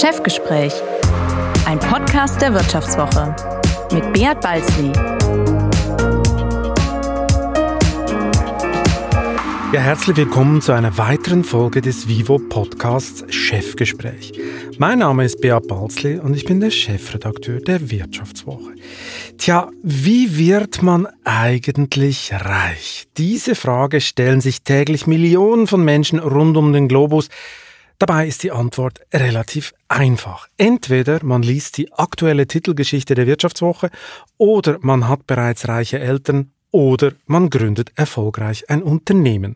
Chefgespräch, ein Podcast der Wirtschaftswoche mit Beat Balzli. Ja, herzlich willkommen zu einer weiteren Folge des Vivo Podcasts Chefgespräch. Mein Name ist Beat Balzli und ich bin der Chefredakteur der Wirtschaftswoche. Tja, wie wird man eigentlich reich? Diese Frage stellen sich täglich Millionen von Menschen rund um den Globus. Dabei ist die Antwort relativ einfach. Entweder man liest die aktuelle Titelgeschichte der Wirtschaftswoche oder man hat bereits reiche Eltern oder man gründet erfolgreich ein Unternehmen.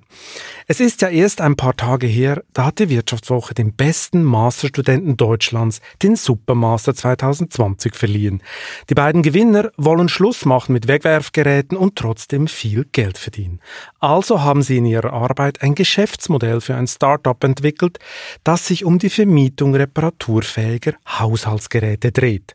Es ist ja erst ein paar Tage her, da hat die Wirtschaftswoche den besten Masterstudenten Deutschlands den Supermaster 2020 verliehen. Die beiden Gewinner wollen Schluss machen mit Wegwerfgeräten und trotzdem viel Geld verdienen. Also haben sie in ihrer Arbeit ein Geschäftsmodell für ein Startup entwickelt, das sich um die Vermietung reparaturfähiger Haushaltsgeräte dreht.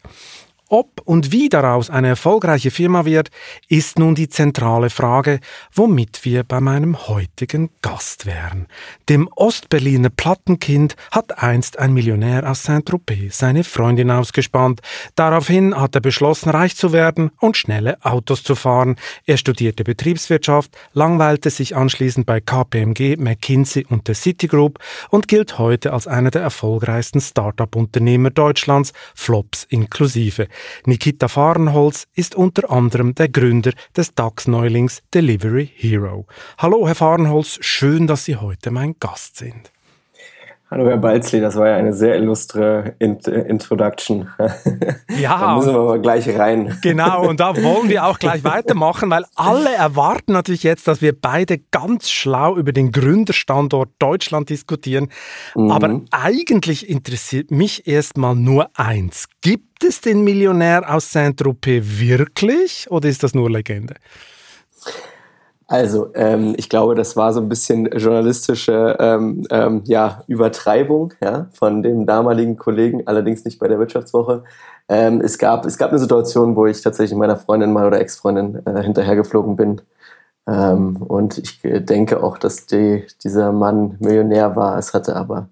Ob und wie daraus eine erfolgreiche Firma wird, ist nun die zentrale Frage, womit wir bei meinem heutigen Gast wären. Dem Ostberliner Plattenkind hat einst ein Millionär aus Saint-Tropez seine Freundin ausgespannt. Daraufhin hat er beschlossen, reich zu werden und schnelle Autos zu fahren. Er studierte Betriebswirtschaft, langweilte sich anschließend bei KPMG, McKinsey und der Citigroup und gilt heute als einer der erfolgreichsten Start-up-Unternehmer Deutschlands, Flops inklusive. Nikita Fahrenholz ist unter anderem der Gründer des DAX-Neulings Delivery Hero. Hallo, Herr Fahrenholz, schön, dass Sie heute mein Gast sind. Hallo Herr Balzli, das war ja eine sehr illustre Int Introduction. Ja. da müssen wir aber gleich rein. Genau, und da wollen wir auch gleich weitermachen, weil alle erwarten natürlich jetzt, dass wir beide ganz schlau über den Gründerstandort Deutschland diskutieren. Mhm. Aber eigentlich interessiert mich erstmal nur eins. Gibt es den Millionär aus Saint-Tropez wirklich oder ist das nur Legende? Also, ähm, ich glaube, das war so ein bisschen journalistische ähm, ähm, ja, Übertreibung ja, von dem damaligen Kollegen, allerdings nicht bei der Wirtschaftswoche. Ähm, es, gab, es gab eine Situation, wo ich tatsächlich meiner Freundin mal oder Ex-Freundin äh, hinterhergeflogen bin. Ähm, und ich denke auch, dass die, dieser Mann Millionär war. Es hatte aber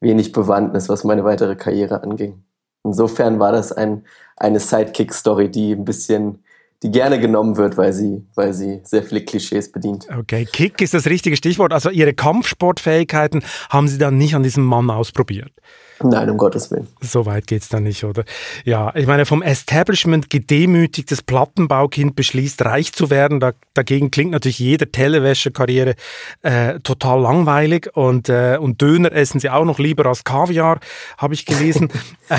wenig Bewandtnis, was meine weitere Karriere anging. Insofern war das ein, eine Sidekick-Story, die ein bisschen die gerne genommen wird, weil sie, weil sie sehr viele Klischees bedient. Okay, Kick ist das richtige Stichwort. Also Ihre Kampfsportfähigkeiten haben Sie dann nicht an diesem Mann ausprobiert? Nein, um Gottes Willen. So weit geht's dann nicht, oder? Ja, ich meine, vom Establishment gedemütigtes Plattenbaukind beschließt, reich zu werden. Da, dagegen klingt natürlich jede Telewäsche-Karriere äh, total langweilig und, äh, und Döner essen sie auch noch lieber als Kaviar, habe ich gelesen. äh,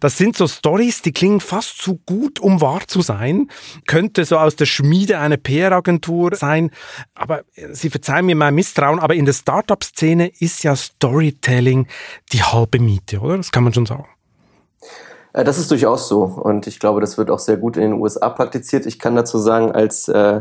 das sind so Stories, die klingen fast zu gut, um wahr zu sein. Könnte so aus der Schmiede eine PR-Agentur sein. Aber Sie verzeihen mir mein Misstrauen, aber in der Startup-Szene ist ja Storytelling die halbe Miete. Miete, oder? Das kann man schon sagen. Äh, das ist durchaus so und ich glaube, das wird auch sehr gut in den USA praktiziert. Ich kann dazu sagen, als äh,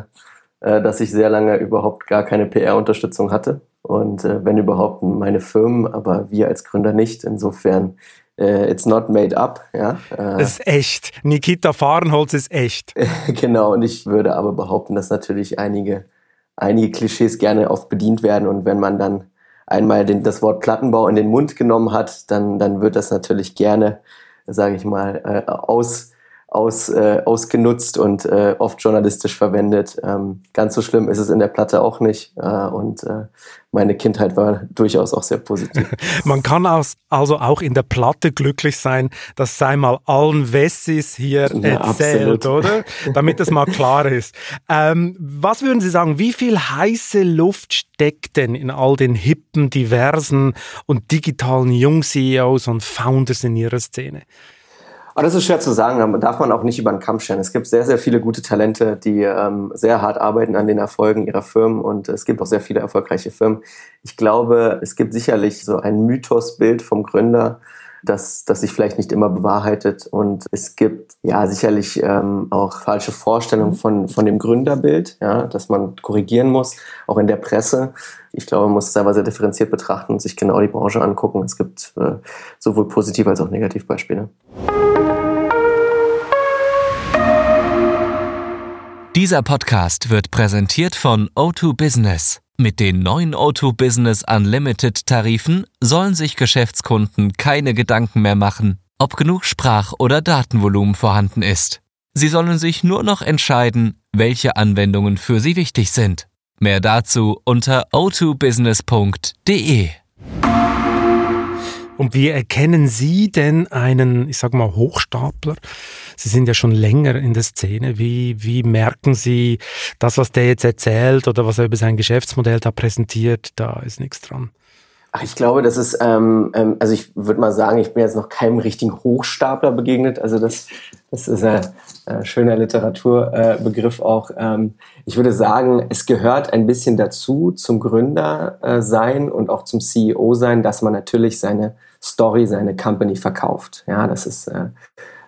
äh, dass ich sehr lange überhaupt gar keine PR-Unterstützung hatte und äh, wenn überhaupt meine Firmen, aber wir als Gründer nicht. Insofern Uh, it's not made up. Ja, uh, das ist echt. Nikita Fahrenholz ist echt. genau, und ich würde aber behaupten, dass natürlich einige, einige Klischees gerne oft bedient werden und wenn man dann einmal den, das Wort Plattenbau in den Mund genommen hat, dann, dann wird das natürlich gerne, sage ich mal, äh, aus, aus, äh, ausgenutzt und äh, oft journalistisch verwendet. Ähm, ganz so schlimm ist es in der Platte auch nicht. Äh, und äh, meine Kindheit war durchaus auch sehr positiv. Man kann also auch in der Platte glücklich sein, das sei mal allen Wessis hier ja, erzählt, absolut. oder? Damit es mal klar ist. Ähm, was würden Sie sagen, wie viel heiße Luft steckt denn in all den hippen, diversen und digitalen Jung-CEOs und Founders in Ihrer Szene? Aber das ist schwer zu sagen, da darf man auch nicht über den Kamm scheren. Es gibt sehr, sehr viele gute Talente, die ähm, sehr hart arbeiten an den Erfolgen ihrer Firmen und es gibt auch sehr viele erfolgreiche Firmen. Ich glaube, es gibt sicherlich so ein Mythosbild vom Gründer, das, das sich vielleicht nicht immer bewahrheitet. Und es gibt ja sicherlich ähm, auch falsche Vorstellungen von, von dem Gründerbild, ja, dass man korrigieren muss, auch in der Presse. Ich glaube, man muss es aber sehr differenziert betrachten und sich genau die Branche angucken. Es gibt äh, sowohl positive als auch negative Beispiele. Dieser Podcast wird präsentiert von O2 Business. Mit den neuen O2 Business Unlimited Tarifen sollen sich Geschäftskunden keine Gedanken mehr machen, ob genug Sprach- oder Datenvolumen vorhanden ist. Sie sollen sich nur noch entscheiden, welche Anwendungen für sie wichtig sind. Mehr dazu unter o2business.de. Und wie erkennen Sie denn einen, ich sag mal, Hochstapler? Sie sind ja schon länger in der Szene. Wie, wie merken Sie, das, was der jetzt erzählt oder was er über sein Geschäftsmodell da präsentiert, da ist nichts dran? Ach, ich glaube, das ist, ähm, ähm, also ich würde mal sagen, ich bin jetzt noch keinem richtigen Hochstapler begegnet. Also das, das ist ein äh, schöner Literaturbegriff äh, auch. Ähm, ich würde sagen, es gehört ein bisschen dazu zum Gründer äh, sein und auch zum CEO sein, dass man natürlich seine Story, seine Company verkauft. Ja, das ist äh,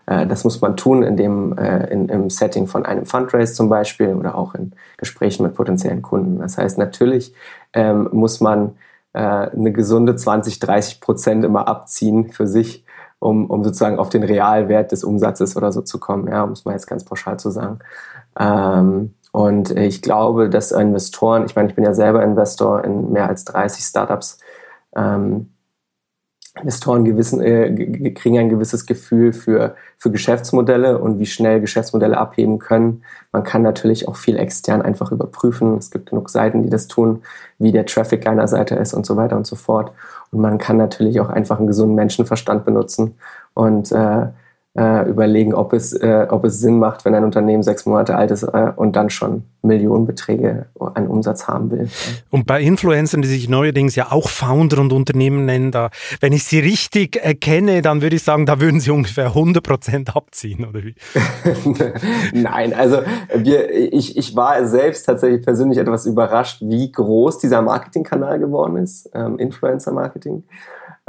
äh, das muss man tun in dem, äh, in, im Setting von einem Fundraise zum Beispiel oder auch in Gesprächen mit potenziellen Kunden. Das heißt, natürlich ähm, muss man äh, eine gesunde 20, 30 Prozent immer abziehen für sich, um, um sozusagen auf den Realwert des Umsatzes oder so zu kommen, ja, muss man jetzt ganz pauschal zu sagen. Ähm, und ich glaube, dass Investoren, ich meine, ich bin ja selber Investor in mehr als 30 Startups, ähm, Investoren gewissen, äh, kriegen ein gewisses Gefühl für, für Geschäftsmodelle und wie schnell Geschäftsmodelle abheben können. Man kann natürlich auch viel extern einfach überprüfen. Es gibt genug Seiten, die das tun, wie der Traffic einer Seite ist und so weiter und so fort. Und man kann natürlich auch einfach einen gesunden Menschenverstand benutzen und äh, äh, überlegen, ob es, äh, ob es Sinn macht, wenn ein Unternehmen sechs Monate alt ist äh, und dann schon Millionenbeträge an Umsatz haben will. Und bei Influencern, die sich neuerdings ja auch Founder und Unternehmen nennen, da, wenn ich sie richtig erkenne, dann würde ich sagen, da würden sie ungefähr 100 Prozent abziehen, oder wie? Nein, also wir, ich, ich war selbst tatsächlich persönlich etwas überrascht, wie groß dieser Marketingkanal geworden ist, ähm, Influencer-Marketing.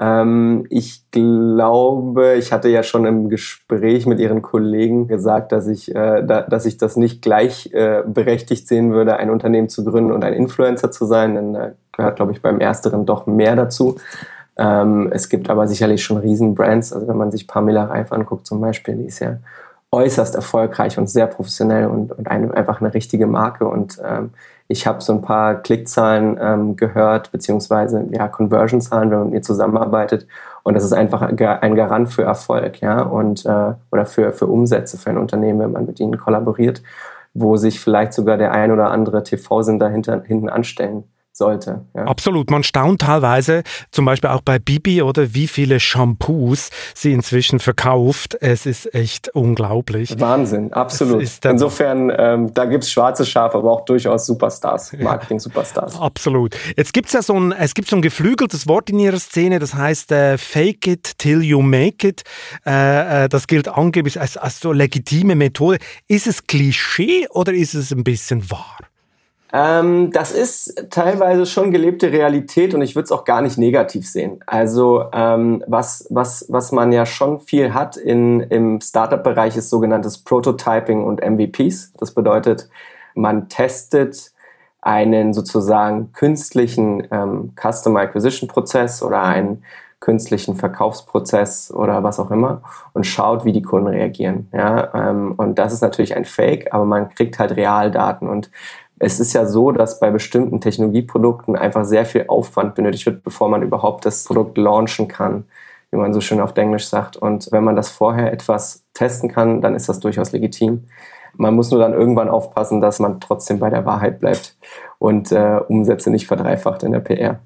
Ähm, ich glaube, ich hatte ja schon im Gespräch mit Ihren Kollegen gesagt, dass ich, äh, da, dass ich das nicht gleich äh, berechtigt sehen würde, ein Unternehmen zu gründen und ein Influencer zu sein. Denn da gehört, glaube ich, beim Ersteren doch mehr dazu. Ähm, es gibt aber sicherlich schon Riesenbrands. Also wenn man sich Pamela Reif anguckt zum Beispiel, die ist ja äußerst erfolgreich und sehr professionell und, und eine, einfach eine richtige Marke. Und ähm, ich habe so ein paar Klickzahlen ähm, gehört, beziehungsweise ja, Conversion-Zahlen, wenn man mit mir zusammenarbeitet. Und das ist einfach ein Garant für Erfolg, ja, und äh, oder für, für Umsätze für ein Unternehmen, wenn man mit ihnen kollaboriert, wo sich vielleicht sogar der ein oder andere TV-Sender hinten anstellen sollte. Ja. Absolut. Man staunt teilweise, zum Beispiel auch bei Bibi oder wie viele Shampoos sie inzwischen verkauft. Es ist echt unglaublich. Wahnsinn, absolut. Insofern, ähm, da gibt es schwarze Schafe, aber auch durchaus Superstars, Marketing-Superstars. Absolut. Jetzt gibt es ja so ein, es gibt so ein geflügeltes Wort in ihrer Szene, das heißt äh, Fake it till you make it. Äh, äh, das gilt angeblich als, als so legitime Methode. Ist es Klischee oder ist es ein bisschen wahr? Ähm, das ist teilweise schon gelebte Realität und ich würde es auch gar nicht negativ sehen. Also ähm, was, was, was man ja schon viel hat in, im Startup-Bereich ist sogenanntes Prototyping und MVPs. Das bedeutet, man testet einen sozusagen künstlichen ähm, Customer Acquisition Prozess oder einen künstlichen Verkaufsprozess oder was auch immer und schaut, wie die Kunden reagieren. Ja, ähm, und das ist natürlich ein Fake, aber man kriegt halt Realdaten und es ist ja so, dass bei bestimmten Technologieprodukten einfach sehr viel Aufwand benötigt wird, bevor man überhaupt das Produkt launchen kann, wie man so schön auf Englisch sagt. Und wenn man das vorher etwas testen kann, dann ist das durchaus legitim. Man muss nur dann irgendwann aufpassen, dass man trotzdem bei der Wahrheit bleibt und äh, Umsätze nicht verdreifacht in der PR.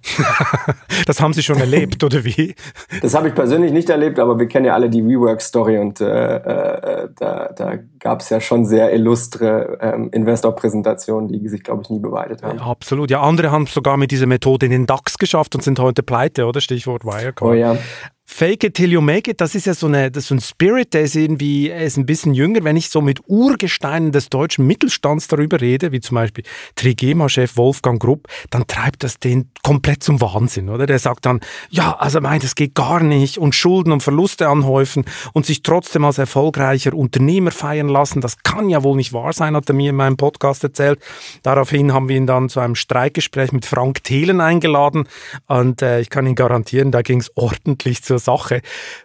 das haben Sie schon erlebt, oder wie? Das habe ich persönlich nicht erlebt, aber wir kennen ja alle die WeWork-Story und äh, äh, da, da gab es ja schon sehr illustre ähm, Investor-Präsentationen, die sich, glaube ich, nie beweitet haben. Ja, absolut. Ja, andere haben es sogar mit dieser Methode in den DAX geschafft und sind heute pleite, oder? Stichwort Wirecard. Oh ja. Fake it till you make it, das ist ja so, eine, das ist so ein Spirit, der ist irgendwie er ist ein bisschen jünger. Wenn ich so mit Urgesteinen des deutschen Mittelstands darüber rede, wie zum Beispiel Trigema-Chef Wolfgang Grupp, dann treibt das den komplett zum Wahnsinn, oder? Der sagt dann, ja, also mein, das geht gar nicht und Schulden und Verluste anhäufen und sich trotzdem als erfolgreicher Unternehmer feiern lassen, das kann ja wohl nicht wahr sein, hat er mir in meinem Podcast erzählt. Daraufhin haben wir ihn dann zu einem Streikgespräch mit Frank Thelen eingeladen und äh, ich kann Ihnen garantieren, da ging es ordentlich zur Sache.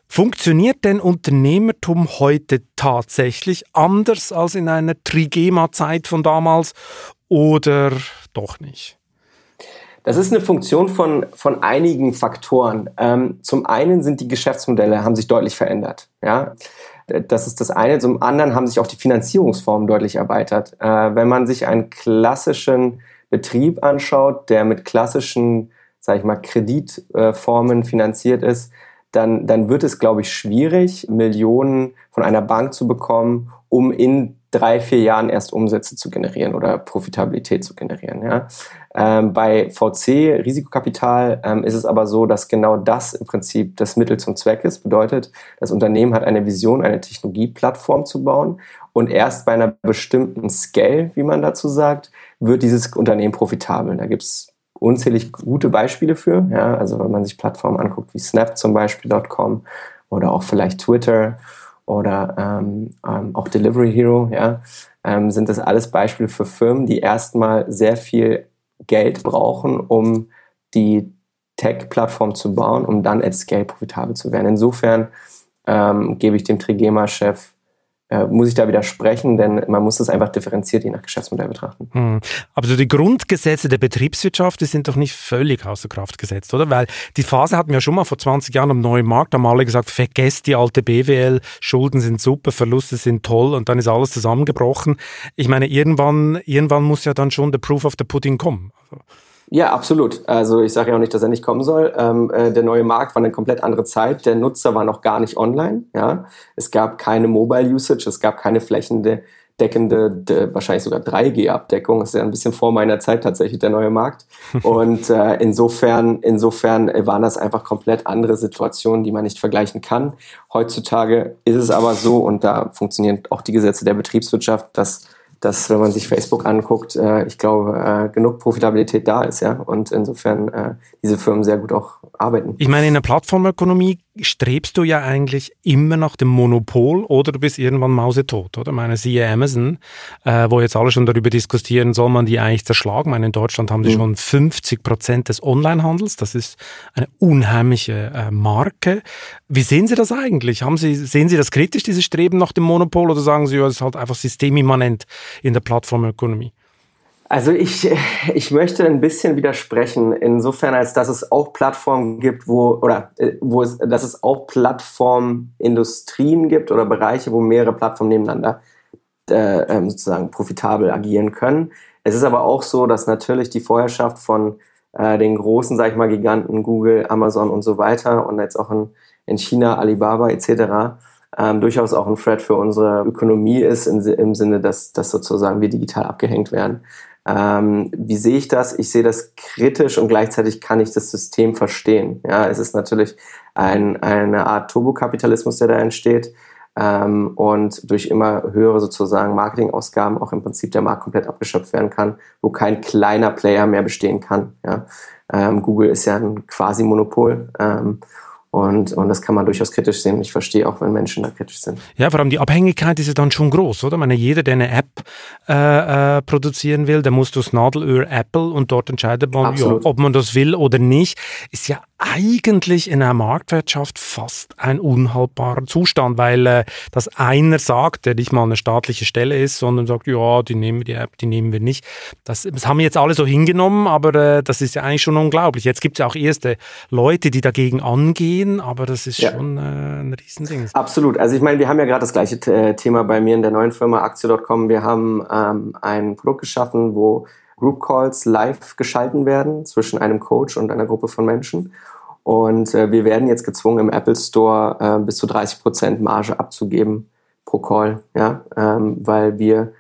Funktioniert denn Unternehmertum heute tatsächlich anders als in einer Trigema-Zeit von damals oder doch nicht? Das ist eine Funktion von, von einigen Faktoren. Ähm, zum einen sind die Geschäftsmodelle, haben sich deutlich verändert. Ja? Das ist das eine. Zum anderen haben sich auch die Finanzierungsformen deutlich erweitert. Äh, wenn man sich einen klassischen Betrieb anschaut, der mit klassischen, sage ich mal, Kreditformen finanziert ist, dann, dann wird es, glaube ich, schwierig, Millionen von einer Bank zu bekommen, um in drei, vier Jahren erst Umsätze zu generieren oder Profitabilität zu generieren. Ja. Ähm, bei VC, Risikokapital, ähm, ist es aber so, dass genau das im Prinzip das Mittel zum Zweck ist. Bedeutet, das Unternehmen hat eine Vision, eine Technologieplattform zu bauen und erst bei einer bestimmten Scale, wie man dazu sagt, wird dieses Unternehmen profitabel. Da gibt es unzählig gute Beispiele für. Ja. Also wenn man sich Plattformen anguckt wie Snap zum Beispiel, .com oder auch vielleicht Twitter oder ähm, ähm, auch Delivery Hero, ja, ähm, sind das alles Beispiele für Firmen, die erstmal sehr viel Geld brauchen, um die Tech-Plattform zu bauen, um dann at Scale profitabel zu werden. Insofern ähm, gebe ich dem Trigema-Chef äh, muss ich da widersprechen, denn man muss das einfach differenziert je nach Geschäftsmodell betrachten. Hm. Aber so die Grundgesetze der Betriebswirtschaft, die sind doch nicht völlig außer Kraft gesetzt, oder? Weil die Phase hatten wir ja schon mal vor 20 Jahren am neuen Markt, haben alle gesagt, vergesst die alte BWL, Schulden sind super, Verluste sind toll und dann ist alles zusammengebrochen. Ich meine, irgendwann, irgendwann muss ja dann schon der Proof of the Pudding kommen. Also. Ja, absolut. Also ich sage ja auch nicht, dass er nicht kommen soll. Ähm, äh, der neue Markt war eine komplett andere Zeit. Der Nutzer war noch gar nicht online. Ja, es gab keine Mobile Usage, es gab keine flächendeckende, de, wahrscheinlich sogar 3G-Abdeckung. Das ist ja ein bisschen vor meiner Zeit tatsächlich der neue Markt. Und äh, insofern, insofern waren das einfach komplett andere Situationen, die man nicht vergleichen kann. Heutzutage ist es aber so und da funktionieren auch die Gesetze der Betriebswirtschaft, dass dass, wenn man sich Facebook anguckt, äh, ich glaube, äh, genug Profitabilität da ist, ja. Und insofern äh, diese Firmen sehr gut auch arbeiten. Ich meine, in der Plattformökonomie strebst du ja eigentlich immer nach dem Monopol oder du bist irgendwann mausetot, oder? Ich meine, siehe Amazon, äh, wo jetzt alle schon darüber diskutieren, soll man die eigentlich zerschlagen? Ich meine, in Deutschland haben die mhm. schon 50 Prozent des Onlinehandels. Das ist eine unheimliche äh, Marke. Wie sehen Sie das eigentlich? Haben Sie, sehen Sie das kritisch, dieses Streben nach dem Monopol, oder sagen Sie, ja, es ist halt einfach systemimmanent in der Plattformökonomie? Also ich, ich möchte ein bisschen widersprechen, insofern als dass es auch Plattformen gibt, wo, oder äh, wo es, dass es auch Plattformindustrien gibt oder Bereiche, wo mehrere Plattformen nebeneinander äh, ähm, sozusagen profitabel agieren können. Es ist aber auch so, dass natürlich die Vorherrschaft von äh, den großen, sag ich mal, Giganten, Google, Amazon und so weiter und jetzt auch in, in China, Alibaba etc., ähm, durchaus auch ein Threat für unsere Ökonomie ist, in, im Sinne, dass, dass sozusagen wir digital abgehängt werden. Ähm, wie sehe ich das? Ich sehe das kritisch und gleichzeitig kann ich das System verstehen. Ja, es ist natürlich ein, eine Art Turbokapitalismus, der da entsteht. Ähm, und durch immer höhere sozusagen Marketingausgaben auch im Prinzip der Markt komplett abgeschöpft werden kann, wo kein kleiner Player mehr bestehen kann. Ja. Ähm, Google ist ja ein Quasi-Monopol. Ähm, und, und das kann man durchaus kritisch sehen. Ich verstehe auch, wenn Menschen da kritisch sind. Ja, vor allem die Abhängigkeit ist ja dann schon groß, oder? Ich meine, jeder, der eine App äh, äh, produzieren will, der muss durchs Nadelöhr Apple und dort entscheidet man, ja, ob man das will oder nicht. Ist ja eigentlich in einer Marktwirtschaft fast ein unhaltbarer Zustand, weil äh, das einer sagt, der nicht mal eine staatliche Stelle ist, sondern sagt, ja, die nehmen wir die App, die nehmen wir nicht. Das, das haben jetzt alle so hingenommen, aber äh, das ist ja eigentlich schon unglaublich. Jetzt gibt es ja auch erste Leute, die dagegen angehen, aber das ist ja. schon äh, ein Riesending. Absolut. Also ich meine, wir haben ja gerade das gleiche äh, Thema bei mir in der neuen Firma Aktio.com. Wir haben ähm, ein Produkt geschaffen, wo Group Calls live geschalten werden zwischen einem Coach und einer Gruppe von Menschen. Und äh, wir werden jetzt gezwungen, im Apple Store äh, bis zu 30 Prozent Marge abzugeben pro Call, ja, ähm, weil wir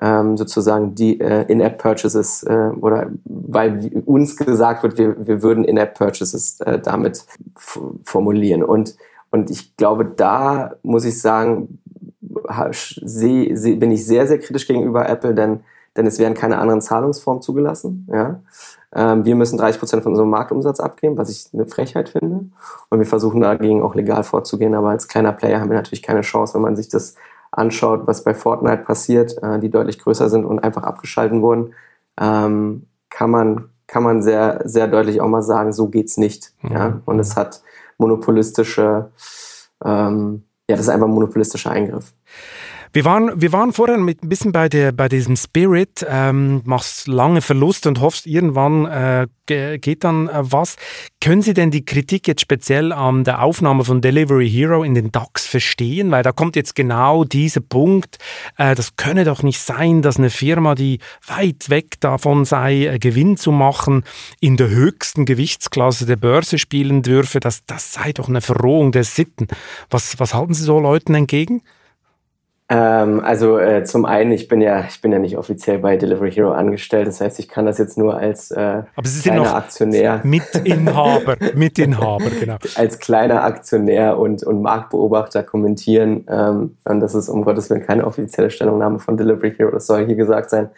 ähm, sozusagen die äh, In-App-Purchases äh, oder weil uns gesagt wird, wir, wir würden In-App-Purchases äh, damit formulieren. Und, und ich glaube, da muss ich sagen, seh, seh, bin ich sehr, sehr kritisch gegenüber Apple, denn denn es werden keine anderen Zahlungsformen zugelassen. Ja? Ähm, wir müssen 30 Prozent von unserem Marktumsatz abgeben, was ich eine Frechheit finde. Und wir versuchen dagegen auch legal vorzugehen. Aber als kleiner Player haben wir natürlich keine Chance, wenn man sich das anschaut, was bei Fortnite passiert, äh, die deutlich größer sind und einfach abgeschalten wurden, ähm, kann man kann man sehr sehr deutlich auch mal sagen, so geht's nicht. Mhm. Ja? Und es hat monopolistische, ähm, ja, das ist einfach ein monopolistischer Eingriff. Wir waren, wir waren vorher mit ein bisschen bei, der, bei diesem Spirit, ähm, machst lange Verluste und hoffst, irgendwann äh, geht dann äh, was. Können Sie denn die Kritik jetzt speziell an der Aufnahme von Delivery Hero in den DAX verstehen? Weil da kommt jetzt genau dieser Punkt, äh, das könne doch nicht sein, dass eine Firma, die weit weg davon sei, äh, Gewinn zu machen, in der höchsten Gewichtsklasse der Börse spielen dürfe. Das, das sei doch eine Verrohung der Sitten. Was, was halten Sie so Leuten entgegen? Ähm, also äh, zum einen, ich bin ja, ich bin ja nicht offiziell bei Delivery Hero angestellt, das heißt, ich kann das jetzt nur als äh, Aber Sie sind noch Aktionär. Mitinhaber, Mitinhaber, genau. als kleiner Aktionär und, und Marktbeobachter kommentieren. Ähm, und das ist um Gottes Willen keine offizielle Stellungnahme von Delivery Hero, das soll hier gesagt sein.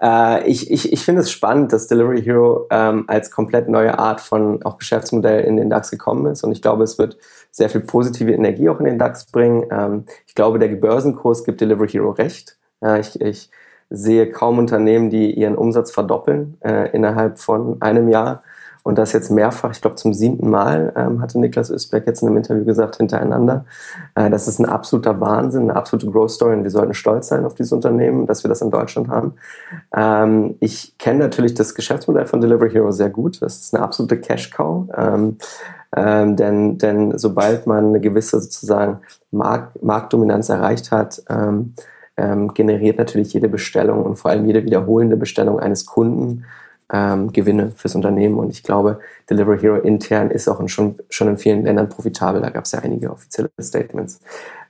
Äh, ich ich, ich finde es spannend, dass Delivery Hero ähm, als komplett neue Art von auch Geschäftsmodell in den DAX gekommen ist. Und ich glaube, es wird sehr viel positive Energie auch in den DAX bringen. Ähm, ich glaube, der Börsenkurs gibt Delivery Hero recht. Äh, ich, ich sehe kaum Unternehmen, die ihren Umsatz verdoppeln äh, innerhalb von einem Jahr. Und das jetzt mehrfach, ich glaube zum siebten Mal, ähm, hatte Niklas Ösberg jetzt in einem Interview gesagt, hintereinander. Äh, das ist ein absoluter Wahnsinn, eine absolute Growth Story und wir sollten stolz sein auf dieses Unternehmen, dass wir das in Deutschland haben. Ähm, ich kenne natürlich das Geschäftsmodell von Delivery Hero sehr gut. Das ist eine absolute Cash-Cow. Ähm, ähm, denn, denn sobald man eine gewisse sozusagen Markt, Marktdominanz erreicht hat, ähm, ähm, generiert natürlich jede Bestellung und vor allem jede wiederholende Bestellung eines Kunden ähm, Gewinne fürs Unternehmen. Und ich glaube, Delivery Hero intern ist auch in schon, schon in vielen Ländern profitabel. Da gab es ja einige offizielle Statements.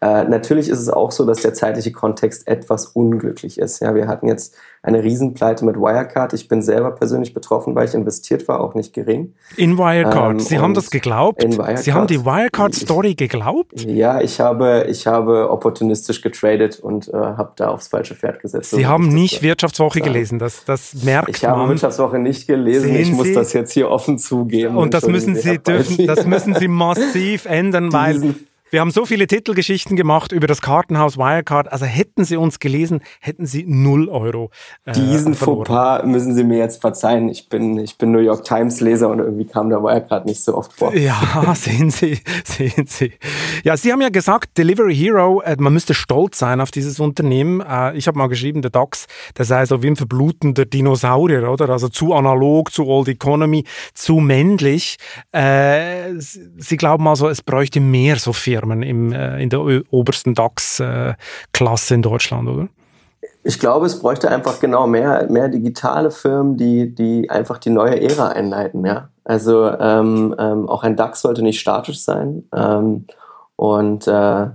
Äh, natürlich ist es auch so, dass der zeitliche Kontext etwas unglücklich ist. Ja, wir hatten jetzt eine Riesenpleite mit Wirecard. Ich bin selber persönlich betroffen, weil ich investiert war, auch nicht gering. In Wirecard. Ähm, Sie haben das geglaubt? In Wirecard. Sie haben die Wirecard-Story geglaubt? Ja, ich habe, ich habe opportunistisch getradet und äh, habe da aufs falsche Pferd gesetzt. Sie haben nicht Wirtschaftswoche sagen. gelesen, das, das merkt ich man. Ich habe Wirtschaftswoche nicht gelesen. Sehen ich muss Sie? das jetzt hier offen zugeben. Und das müssen Sie dürfen, das müssen Sie massiv ändern, weil wir haben so viele Titelgeschichten gemacht über das Kartenhaus Wirecard. Also hätten Sie uns gelesen, hätten Sie 0 Euro. Äh, Diesen Fauxpas müssen Sie mir jetzt verzeihen. Ich bin, ich bin New York Times Leser und irgendwie kam der Wirecard nicht so oft vor. Ja, sehen Sie, sehen Sie. Ja, Sie haben ja gesagt, Delivery Hero, äh, man müsste stolz sein auf dieses Unternehmen. Äh, ich habe mal geschrieben, der DAX, der sei so wie ein verblutender Dinosaurier, oder? Also zu analog, zu Old Economy, zu männlich. Äh, Sie glauben also, es bräuchte mehr so viel Firmen im, äh, in der obersten DAX-Klasse in Deutschland, oder? Ich glaube, es bräuchte einfach genau mehr, mehr digitale Firmen, die, die einfach die neue Ära einleiten. Ja? Also ähm, ähm, auch ein DAX sollte nicht statisch sein. Ähm, und äh, äh,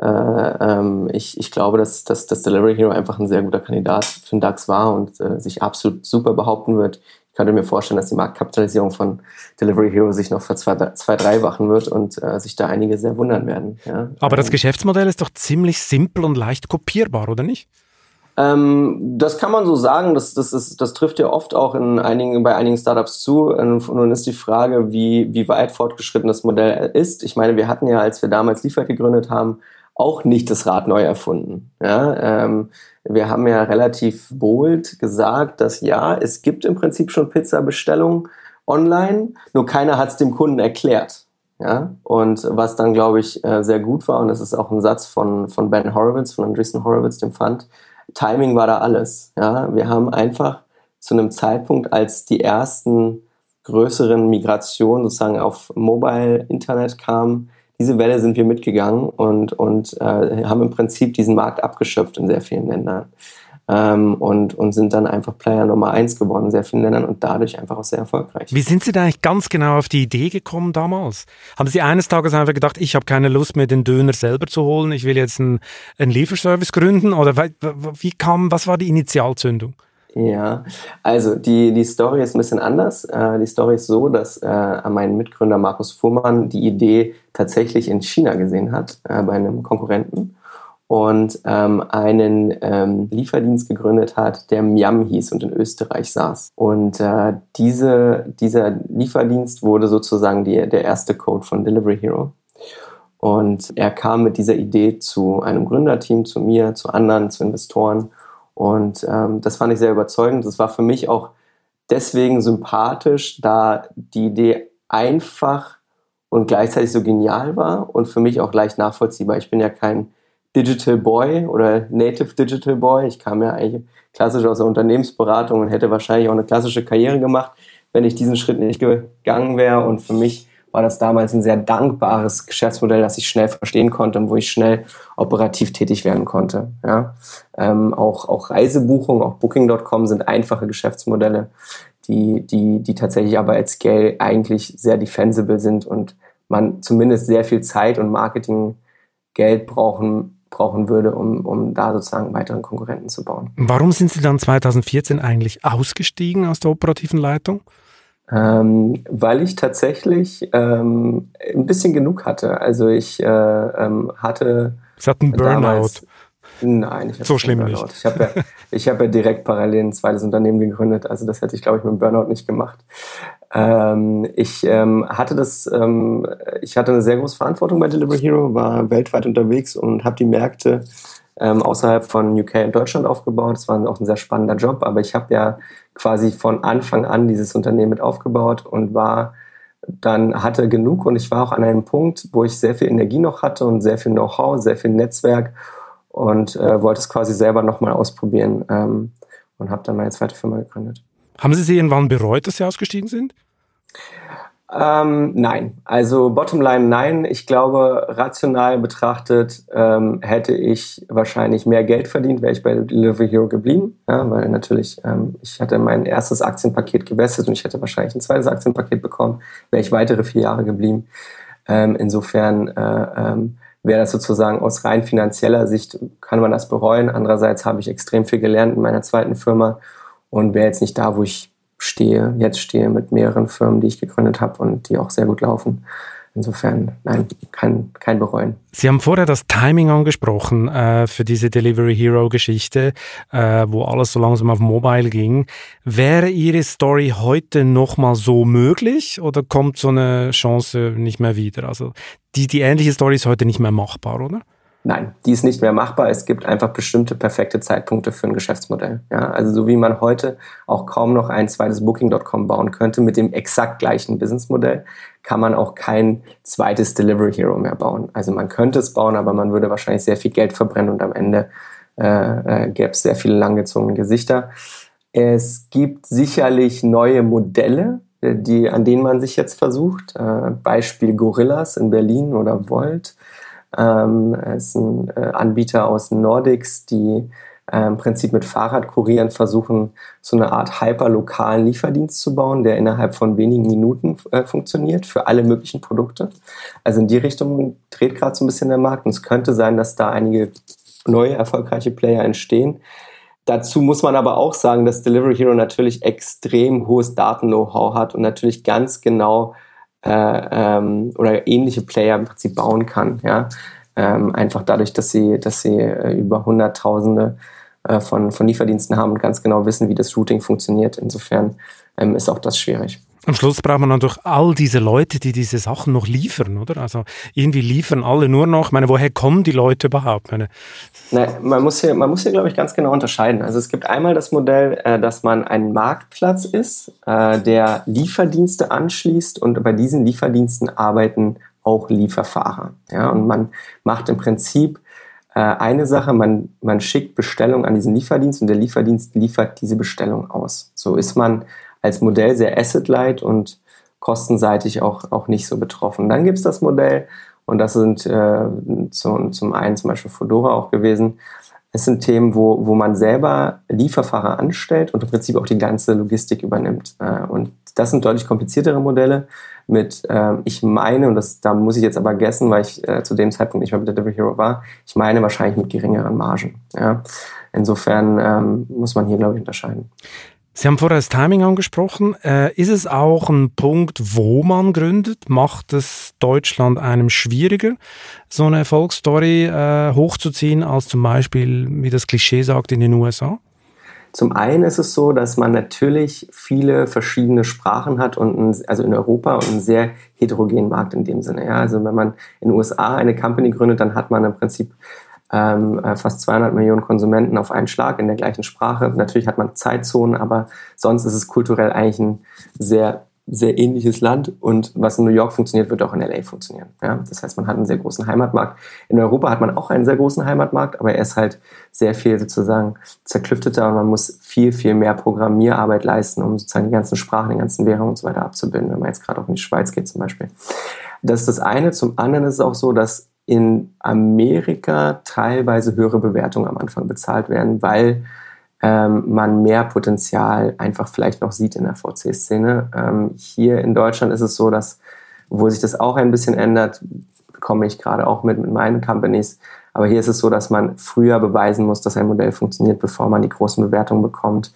ähm, ich, ich glaube, dass, dass, dass Delivery Hero einfach ein sehr guter Kandidat für den DAX war und äh, sich absolut super behaupten wird könnte mir vorstellen, dass die Marktkapitalisierung von Delivery Hero sich noch zwei, zwei drei wachen wird und äh, sich da einige sehr wundern werden. Ja. Aber das Geschäftsmodell ist doch ziemlich simpel und leicht kopierbar, oder nicht? Ähm, das kann man so sagen. Das, das, ist, das trifft ja oft auch in einigen, bei einigen Startups zu. Und nun ist die Frage, wie, wie weit fortgeschritten das Modell ist. Ich meine, wir hatten ja, als wir damals Liefer gegründet haben, auch nicht das Rad neu erfunden. Ja, ähm, wir haben ja relativ bold gesagt, dass ja, es gibt im Prinzip schon Pizza-Bestellungen online, nur keiner hat es dem Kunden erklärt. Ja, und was dann, glaube ich, äh, sehr gut war, und das ist auch ein Satz von, von Ben Horowitz, von Andreessen Horowitz, dem Fund, Timing war da alles. Ja, wir haben einfach zu einem Zeitpunkt, als die ersten größeren Migrationen sozusagen auf Mobile Internet kamen, diese Welle sind wir mitgegangen und, und äh, haben im Prinzip diesen Markt abgeschöpft in sehr vielen Ländern. Ähm, und, und sind dann einfach Player Nummer eins geworden in sehr vielen Ländern und dadurch einfach auch sehr erfolgreich. Wie sind Sie da eigentlich ganz genau auf die Idee gekommen damals? Haben Sie eines Tages einfach gedacht, ich habe keine Lust mehr, den Döner selber zu holen, ich will jetzt einen, einen Lieferservice gründen? Oder wie kam, was war die Initialzündung? Ja, also die, die Story ist ein bisschen anders. Äh, die Story ist so, dass äh, mein Mitgründer Markus Fuhrmann die Idee tatsächlich in China gesehen hat, äh, bei einem Konkurrenten und ähm, einen ähm, Lieferdienst gegründet hat, der Miam hieß und in Österreich saß. Und äh, diese, dieser Lieferdienst wurde sozusagen die, der erste Code von Delivery Hero. Und er kam mit dieser Idee zu einem Gründerteam, zu mir, zu anderen, zu Investoren und ähm, das fand ich sehr überzeugend. Das war für mich auch deswegen sympathisch, da die Idee einfach und gleichzeitig so genial war und für mich auch leicht nachvollziehbar. Ich bin ja kein Digital Boy oder Native Digital Boy. Ich kam ja eigentlich klassisch aus der Unternehmensberatung und hätte wahrscheinlich auch eine klassische Karriere gemacht, wenn ich diesen Schritt nicht gegangen wäre. Und für mich war das damals ein sehr dankbares Geschäftsmodell, das ich schnell verstehen konnte und wo ich schnell operativ tätig werden konnte. Ja. Ähm, auch, auch Reisebuchungen, auch Booking.com sind einfache Geschäftsmodelle, die, die, die tatsächlich aber at Scale eigentlich sehr defensible sind und man zumindest sehr viel Zeit und Marketinggeld brauchen brauchen würde, um, um da sozusagen weiteren Konkurrenten zu bauen. Warum sind Sie dann 2014 eigentlich ausgestiegen aus der operativen Leitung? Ähm, weil ich tatsächlich ähm, ein bisschen genug hatte. Also ich äh, ähm, hatte. Sie hatten Burnout. Damals, nein, ich habe so schlimm Burnout. Nicht. Ich habe ja, ich hab ja direkt parallel ein zweites Unternehmen gegründet. Also das hätte ich, glaube ich, mit dem Burnout nicht gemacht. Ähm, ich ähm, hatte das, ähm, ich hatte eine sehr große Verantwortung bei Delivery Hero, war weltweit unterwegs und habe die Märkte ähm, außerhalb von UK und Deutschland aufgebaut. Das war auch ein sehr spannender Job, aber ich habe ja quasi von Anfang an dieses Unternehmen mit aufgebaut und war dann hatte genug und ich war auch an einem Punkt, wo ich sehr viel Energie noch hatte und sehr viel Know-how, sehr viel Netzwerk und äh, wollte es quasi selber nochmal ausprobieren ähm, und habe dann meine zweite Firma gegründet. Haben Sie sie irgendwann bereut, dass Sie ausgestiegen sind? Ähm, nein, also Bottomline nein. Ich glaube, rational betrachtet ähm, hätte ich wahrscheinlich mehr Geld verdient, wäre ich bei Delivery Hero geblieben, ja, weil natürlich ähm, ich hatte mein erstes Aktienpaket gewestet und ich hätte wahrscheinlich ein zweites Aktienpaket bekommen, wäre ich weitere vier Jahre geblieben. Ähm, insofern äh, ähm, wäre das sozusagen aus rein finanzieller Sicht kann man das bereuen. Andererseits habe ich extrem viel gelernt in meiner zweiten Firma und wäre jetzt nicht da, wo ich stehe, jetzt stehe mit mehreren Firmen, die ich gegründet habe und die auch sehr gut laufen. Insofern, nein, kein, kein Bereuen. Sie haben vorher das Timing angesprochen äh, für diese Delivery Hero Geschichte, äh, wo alles so langsam auf Mobile ging. Wäre Ihre Story heute nochmal so möglich oder kommt so eine Chance nicht mehr wieder? Also die, die ähnliche Story ist heute nicht mehr machbar, oder? Nein, die ist nicht mehr machbar. Es gibt einfach bestimmte perfekte Zeitpunkte für ein Geschäftsmodell. Ja, also so wie man heute auch kaum noch ein zweites Booking.com bauen könnte mit dem exakt gleichen Businessmodell, kann man auch kein zweites Delivery Hero mehr bauen. Also man könnte es bauen, aber man würde wahrscheinlich sehr viel Geld verbrennen und am Ende äh, äh, gäbe es sehr viele langgezogene Gesichter. Es gibt sicherlich neue Modelle, die, an denen man sich jetzt versucht. Äh, Beispiel Gorillas in Berlin oder Volt ähm, ist ein äh, Anbieter aus Nordics, die äh, im Prinzip mit Fahrradkurieren versuchen, so eine Art hyperlokalen Lieferdienst zu bauen, der innerhalb von wenigen Minuten äh, funktioniert für alle möglichen Produkte. Also in die Richtung dreht gerade so ein bisschen der Markt und es könnte sein, dass da einige neue erfolgreiche Player entstehen. Dazu muss man aber auch sagen, dass Delivery Hero natürlich extrem hohes Daten-Know-how hat und natürlich ganz genau äh, ähm, oder ähnliche Player im Prinzip bauen kann. Ja? Ähm, einfach dadurch, dass sie, dass sie äh, über Hunderttausende äh, von, von Lieferdiensten haben und ganz genau wissen, wie das Routing funktioniert. Insofern ähm, ist auch das schwierig. Am Schluss braucht man doch all diese Leute, die diese Sachen noch liefern, oder? Also irgendwie liefern alle nur noch. Ich meine, woher kommen die Leute überhaupt? Meine Na, man muss hier, man muss hier, glaube ich, ganz genau unterscheiden. Also es gibt einmal das Modell, äh, dass man ein Marktplatz ist, äh, der Lieferdienste anschließt und bei diesen Lieferdiensten arbeiten auch Lieferfahrer. Ja, und man macht im Prinzip äh, eine Sache, man, man schickt Bestellung an diesen Lieferdienst und der Lieferdienst liefert diese Bestellung aus. So ist man als Modell sehr asset-light und kostenseitig auch, auch nicht so betroffen. Dann gibt es das Modell, und das sind äh, zum, zum einen zum Beispiel Fedora auch gewesen. Es sind Themen, wo, wo man selber Lieferfahrer anstellt und im Prinzip auch die ganze Logistik übernimmt. Äh, und das sind deutlich kompliziertere Modelle mit, äh, ich meine, und das, da muss ich jetzt aber gessen, weil ich äh, zu dem Zeitpunkt nicht mehr mit der Delivery Hero war, ich meine wahrscheinlich mit geringeren Margen. Ja? Insofern ähm, muss man hier, glaube ich, unterscheiden. Sie haben vorher das Timing angesprochen. Äh, ist es auch ein Punkt, wo man gründet? Macht es Deutschland einem schwieriger, so eine Erfolgsstory äh, hochzuziehen, als zum Beispiel, wie das Klischee sagt, in den USA? Zum einen ist es so, dass man natürlich viele verschiedene Sprachen hat und ein, also in Europa und einen sehr heterogenen Markt in dem Sinne. Ja, also wenn man in den USA eine Company gründet, dann hat man im Prinzip ähm, äh, fast 200 Millionen Konsumenten auf einen Schlag in der gleichen Sprache. Natürlich hat man Zeitzonen, aber sonst ist es kulturell eigentlich ein sehr sehr ähnliches Land und was in New York funktioniert, wird auch in LA funktionieren. Ja? Das heißt, man hat einen sehr großen Heimatmarkt. In Europa hat man auch einen sehr großen Heimatmarkt, aber er ist halt sehr viel sozusagen zerklüfteter und man muss viel, viel mehr Programmierarbeit leisten, um sozusagen die ganzen Sprachen, die ganzen Währungen und so weiter abzubilden, wenn man jetzt gerade auch in die Schweiz geht zum Beispiel. Das ist das eine. Zum anderen ist es auch so, dass in Amerika teilweise höhere Bewertungen am Anfang bezahlt werden, weil ähm, man mehr Potenzial einfach vielleicht noch sieht in der VC-Szene. Ähm, hier in Deutschland ist es so, dass, obwohl sich das auch ein bisschen ändert, bekomme ich gerade auch mit, mit meinen Companies, aber hier ist es so, dass man früher beweisen muss, dass ein Modell funktioniert, bevor man die großen Bewertungen bekommt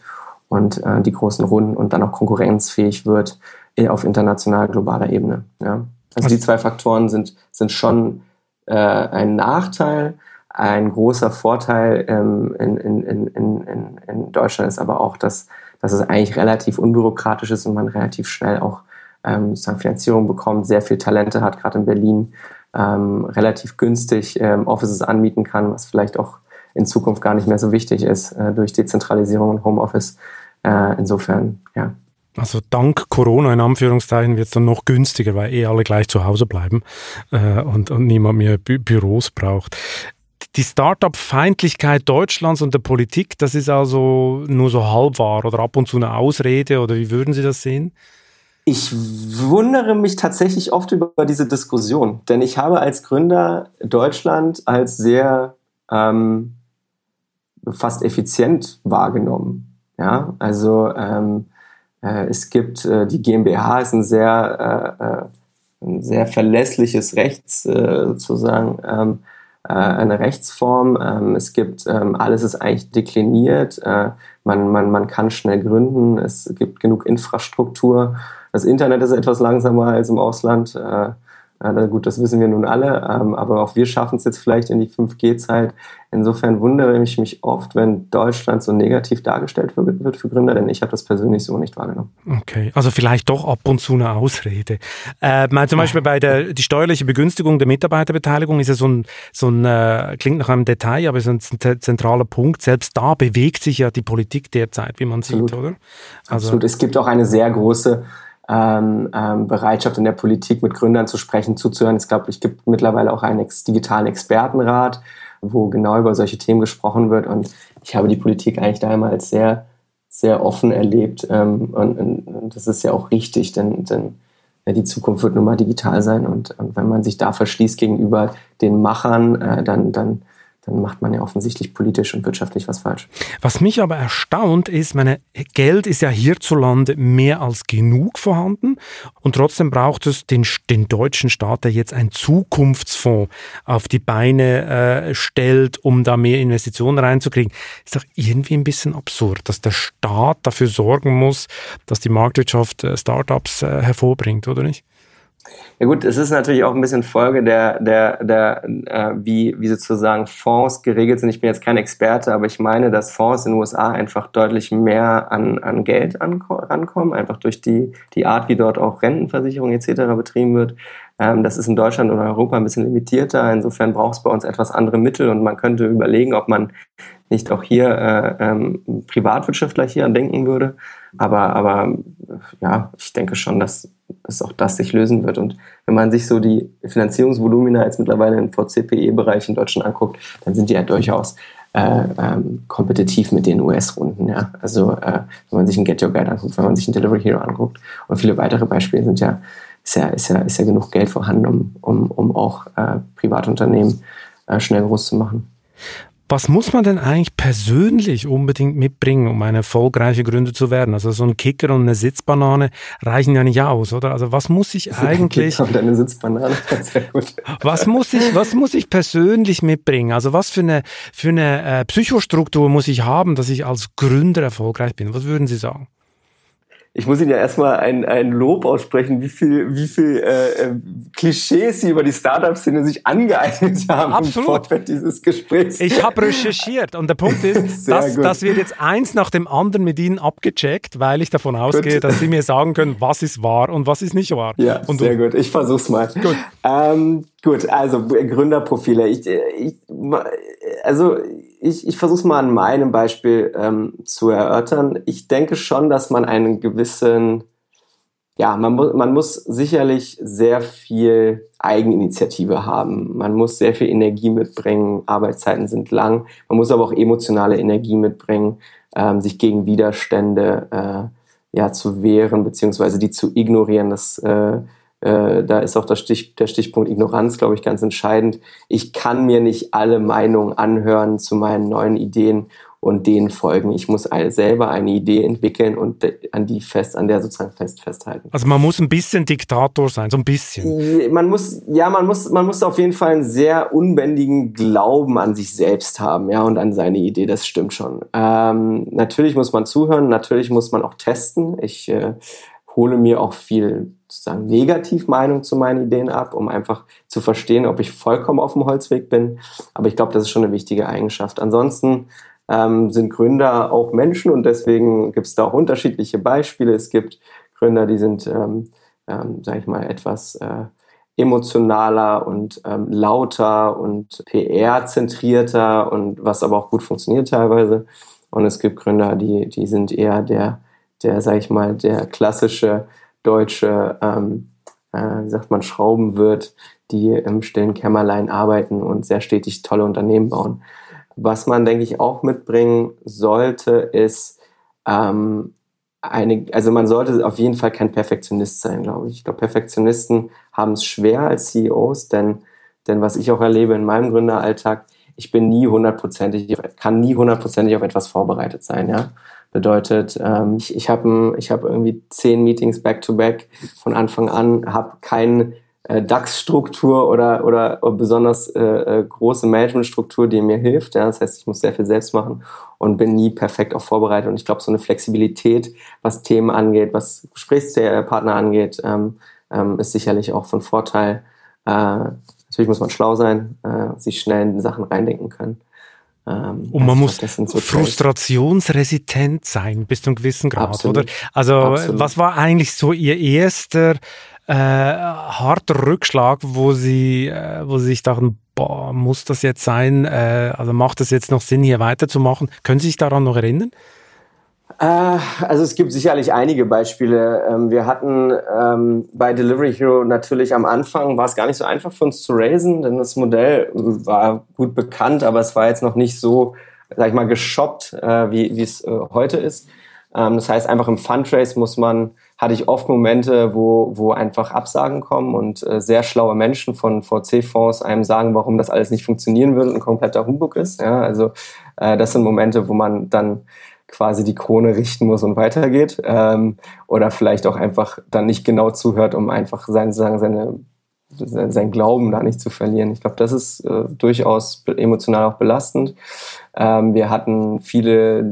und äh, die großen Runden und dann auch konkurrenzfähig wird äh, auf international globaler Ebene. Ja? Also die zwei Faktoren sind, sind schon äh, ein Nachteil. Ein großer Vorteil ähm, in, in, in, in, Deutschland ist aber auch, dass, dass es eigentlich relativ unbürokratisch ist und man relativ schnell auch ähm, Finanzierung bekommt, sehr viel Talente hat, gerade in Berlin, ähm, relativ günstig ähm, Offices anmieten kann, was vielleicht auch in Zukunft gar nicht mehr so wichtig ist äh, durch Dezentralisierung und Homeoffice. Äh, insofern, ja. Also dank Corona in Anführungszeichen wird es dann noch günstiger, weil eh alle gleich zu Hause bleiben äh, und, und niemand mehr Bü Büros braucht. Die Start-up-Feindlichkeit Deutschlands und der Politik, das ist also nur so halb wahr oder ab und zu eine Ausrede oder wie würden Sie das sehen? Ich wundere mich tatsächlich oft über diese Diskussion, denn ich habe als Gründer Deutschland als sehr ähm, fast effizient wahrgenommen. Ja, also ähm, äh, es gibt äh, die GmbH ist ein sehr äh, äh ein sehr verlässliches Rechts äh, sozusagen ähm, äh, eine Rechtsform. Ähm, es gibt, ähm, alles ist eigentlich dekliniert. Äh, man, man, man kann schnell gründen. Es gibt genug Infrastruktur. Das Internet ist etwas langsamer als im Ausland. Ja, gut, das wissen wir nun alle, ähm, aber auch wir schaffen es jetzt vielleicht in die 5G-Zeit. Insofern wundere ich mich oft, wenn Deutschland so negativ dargestellt wird für Gründer, denn ich habe das persönlich so nicht wahrgenommen. Okay, also vielleicht doch ab und zu eine Ausrede. Äh, mal zum Beispiel bei der die steuerliche Begünstigung der Mitarbeiterbeteiligung ist ja so ein, so ein äh, klingt nach einem Detail, aber ist ein zentraler Punkt. Selbst da bewegt sich ja die Politik derzeit, wie man Absolut. sieht, oder? Also Absolut. Es gibt auch eine sehr große ähm, ähm, Bereitschaft in der Politik mit Gründern zu sprechen, zuzuhören. Es glaube, es gibt mittlerweile auch einen ex digitalen Expertenrat, wo genau über solche Themen gesprochen wird. Und ich habe die Politik eigentlich da immer als sehr, sehr offen erlebt. Ähm, und, und, das ist ja auch richtig, denn, denn ja, die Zukunft wird nun mal digital sein. Und, und wenn man sich da verschließt gegenüber den Machern, äh, dann, dann dann macht man ja offensichtlich politisch und wirtschaftlich was falsch. Was mich aber erstaunt ist, meine Geld ist ja hierzulande mehr als genug vorhanden und trotzdem braucht es den, den deutschen Staat, der jetzt einen Zukunftsfonds auf die Beine äh, stellt, um da mehr Investitionen reinzukriegen. Ist doch irgendwie ein bisschen absurd, dass der Staat dafür sorgen muss, dass die Marktwirtschaft äh, Startups äh, hervorbringt, oder nicht? Ja gut, es ist natürlich auch ein bisschen Folge der, der, der äh, wie, wie sozusagen Fonds geregelt sind. Ich bin jetzt kein Experte, aber ich meine, dass Fonds in den USA einfach deutlich mehr an, an Geld rankommen, einfach durch die, die Art, wie dort auch Rentenversicherung etc. betrieben wird. Ähm, das ist in Deutschland oder Europa ein bisschen limitierter. Insofern braucht es bei uns etwas andere Mittel und man könnte überlegen, ob man nicht auch hier äh, ähm, Privatwirtschaftler hier denken würde. Aber, aber ja, ich denke schon, dass, dass auch das sich lösen wird. Und wenn man sich so die Finanzierungsvolumina jetzt mittlerweile im VCPE-Bereich in Deutschland anguckt, dann sind die ja durchaus äh, ähm, kompetitiv mit den US-Runden. Ja? Also äh, wenn man sich ein Get Your Guide anguckt, wenn man sich ein Delivery Hero anguckt und viele weitere Beispiele sind ja, ist ja, ist ja, ist ja genug Geld vorhanden, um, um, um auch äh, Privatunternehmen äh, schnell groß zu machen. Was muss man denn eigentlich persönlich unbedingt mitbringen, um ein erfolgreicher Gründer zu werden? Also so ein Kicker und eine Sitzbanane reichen ja nicht aus, oder? Also was muss ich eigentlich... und eine Sitzbanane, sehr gut. Was muss ich, was muss ich persönlich mitbringen? Also was für eine, für eine äh, Psychostruktur muss ich haben, dass ich als Gründer erfolgreich bin? Was würden Sie sagen? Ich muss Ihnen ja erstmal ein, ein Lob aussprechen, wie viel, wie viel äh, äh Klischees Sie über die Startup-Szene sich angeeignet haben Absolut. im dieses Gesprächs. Ich habe recherchiert und der Punkt ist, dass, das wird jetzt eins nach dem anderen mit Ihnen abgecheckt, weil ich davon ausgehe, gut. dass Sie mir sagen können, was ist wahr und was ist nicht wahr. Ja, und sehr gut. Ich versuch's mal. Gut. Ähm, gut, also Gründerprofile. Ich, ich, also ich, ich versuche es mal an meinem Beispiel ähm, zu erörtern. Ich denke schon, dass man einen gewissen ja, man, mu man muss sicherlich sehr viel Eigeninitiative haben. Man muss sehr viel Energie mitbringen. Arbeitszeiten sind lang. Man muss aber auch emotionale Energie mitbringen, ähm, sich gegen Widerstände äh, ja, zu wehren, beziehungsweise die zu ignorieren. Das, äh, äh, da ist auch der, Stich, der Stichpunkt Ignoranz, glaube ich, ganz entscheidend. Ich kann mir nicht alle Meinungen anhören zu meinen neuen Ideen und denen folgen. Ich muss selber eine Idee entwickeln und an die fest, an der sozusagen fest festhalten. Also man muss ein bisschen Diktator sein, so ein bisschen. Man muss, ja, man muss, man muss auf jeden Fall einen sehr unbändigen Glauben an sich selbst haben, ja, und an seine Idee. Das stimmt schon. Ähm, natürlich muss man zuhören, natürlich muss man auch testen. Ich äh, hole mir auch viel sozusagen Negativmeinung zu meinen Ideen ab, um einfach zu verstehen, ob ich vollkommen auf dem Holzweg bin. Aber ich glaube, das ist schon eine wichtige Eigenschaft. Ansonsten ähm, sind Gründer auch Menschen und deswegen gibt es da auch unterschiedliche Beispiele. Es gibt Gründer, die sind, ähm, ähm, sage ich mal, etwas äh, emotionaler und ähm, lauter und PR-zentrierter und was aber auch gut funktioniert teilweise. Und es gibt Gründer, die, die sind eher der, der, sag ich mal, der klassische deutsche, ähm, äh, wie sagt man, Schraubenwirt, die im stillen Kämmerlein arbeiten und sehr stetig tolle Unternehmen bauen. Was man, denke ich, auch mitbringen sollte, ist ähm, eine, also man sollte auf jeden Fall kein Perfektionist sein, glaube ich. Ich glaube, Perfektionisten haben es schwer als CEOs, denn, denn was ich auch erlebe in meinem Gründeralltag, ich bin nie hundertprozentig, kann nie hundertprozentig auf etwas vorbereitet sein, ja. Bedeutet, ähm, ich, ich habe ich hab irgendwie zehn Meetings back-to-back -back von Anfang an, habe keinen äh, DAX-Struktur oder, oder besonders äh, äh, große Management-Struktur, die mir hilft. Ja? Das heißt, ich muss sehr viel selbst machen und bin nie perfekt auf vorbereitet. Und ich glaube, so eine Flexibilität, was Themen angeht, was Gesprächspartner angeht, ähm, ähm, ist sicherlich auch von Vorteil. Äh, natürlich muss man schlau sein, äh, sich schnell in Sachen reindenken können. Ähm, und man muss frustrationsresistent sein bis zu einem gewissen Grad, Absolut. oder? Also Absolut. was war eigentlich so Ihr erster äh, harter Rückschlag, wo sie, äh, wo sie sich dachten, boah, muss das jetzt sein? Äh, also macht es jetzt noch Sinn, hier weiterzumachen? Können Sie sich daran noch erinnern? Äh, also es gibt sicherlich einige Beispiele. Ähm, wir hatten ähm, bei Delivery Hero natürlich am Anfang war es gar nicht so einfach für uns zu raisen, denn das Modell war gut bekannt, aber es war jetzt noch nicht so, sag ich mal, geshoppt, äh, wie wie es heute ist. Ähm, das heißt, einfach im Fundraise muss man hatte ich oft Momente, wo, wo einfach Absagen kommen und äh, sehr schlaue Menschen von VC-Fonds einem sagen, warum das alles nicht funktionieren würde und ein kompletter Humbug ist. Ja, also äh, das sind Momente, wo man dann quasi die Krone richten muss und weitergeht ähm, oder vielleicht auch einfach dann nicht genau zuhört, um einfach sein, sagen, seine sein Glauben da nicht zu verlieren. Ich glaube, das ist äh, durchaus emotional auch belastend. Ähm, wir hatten viele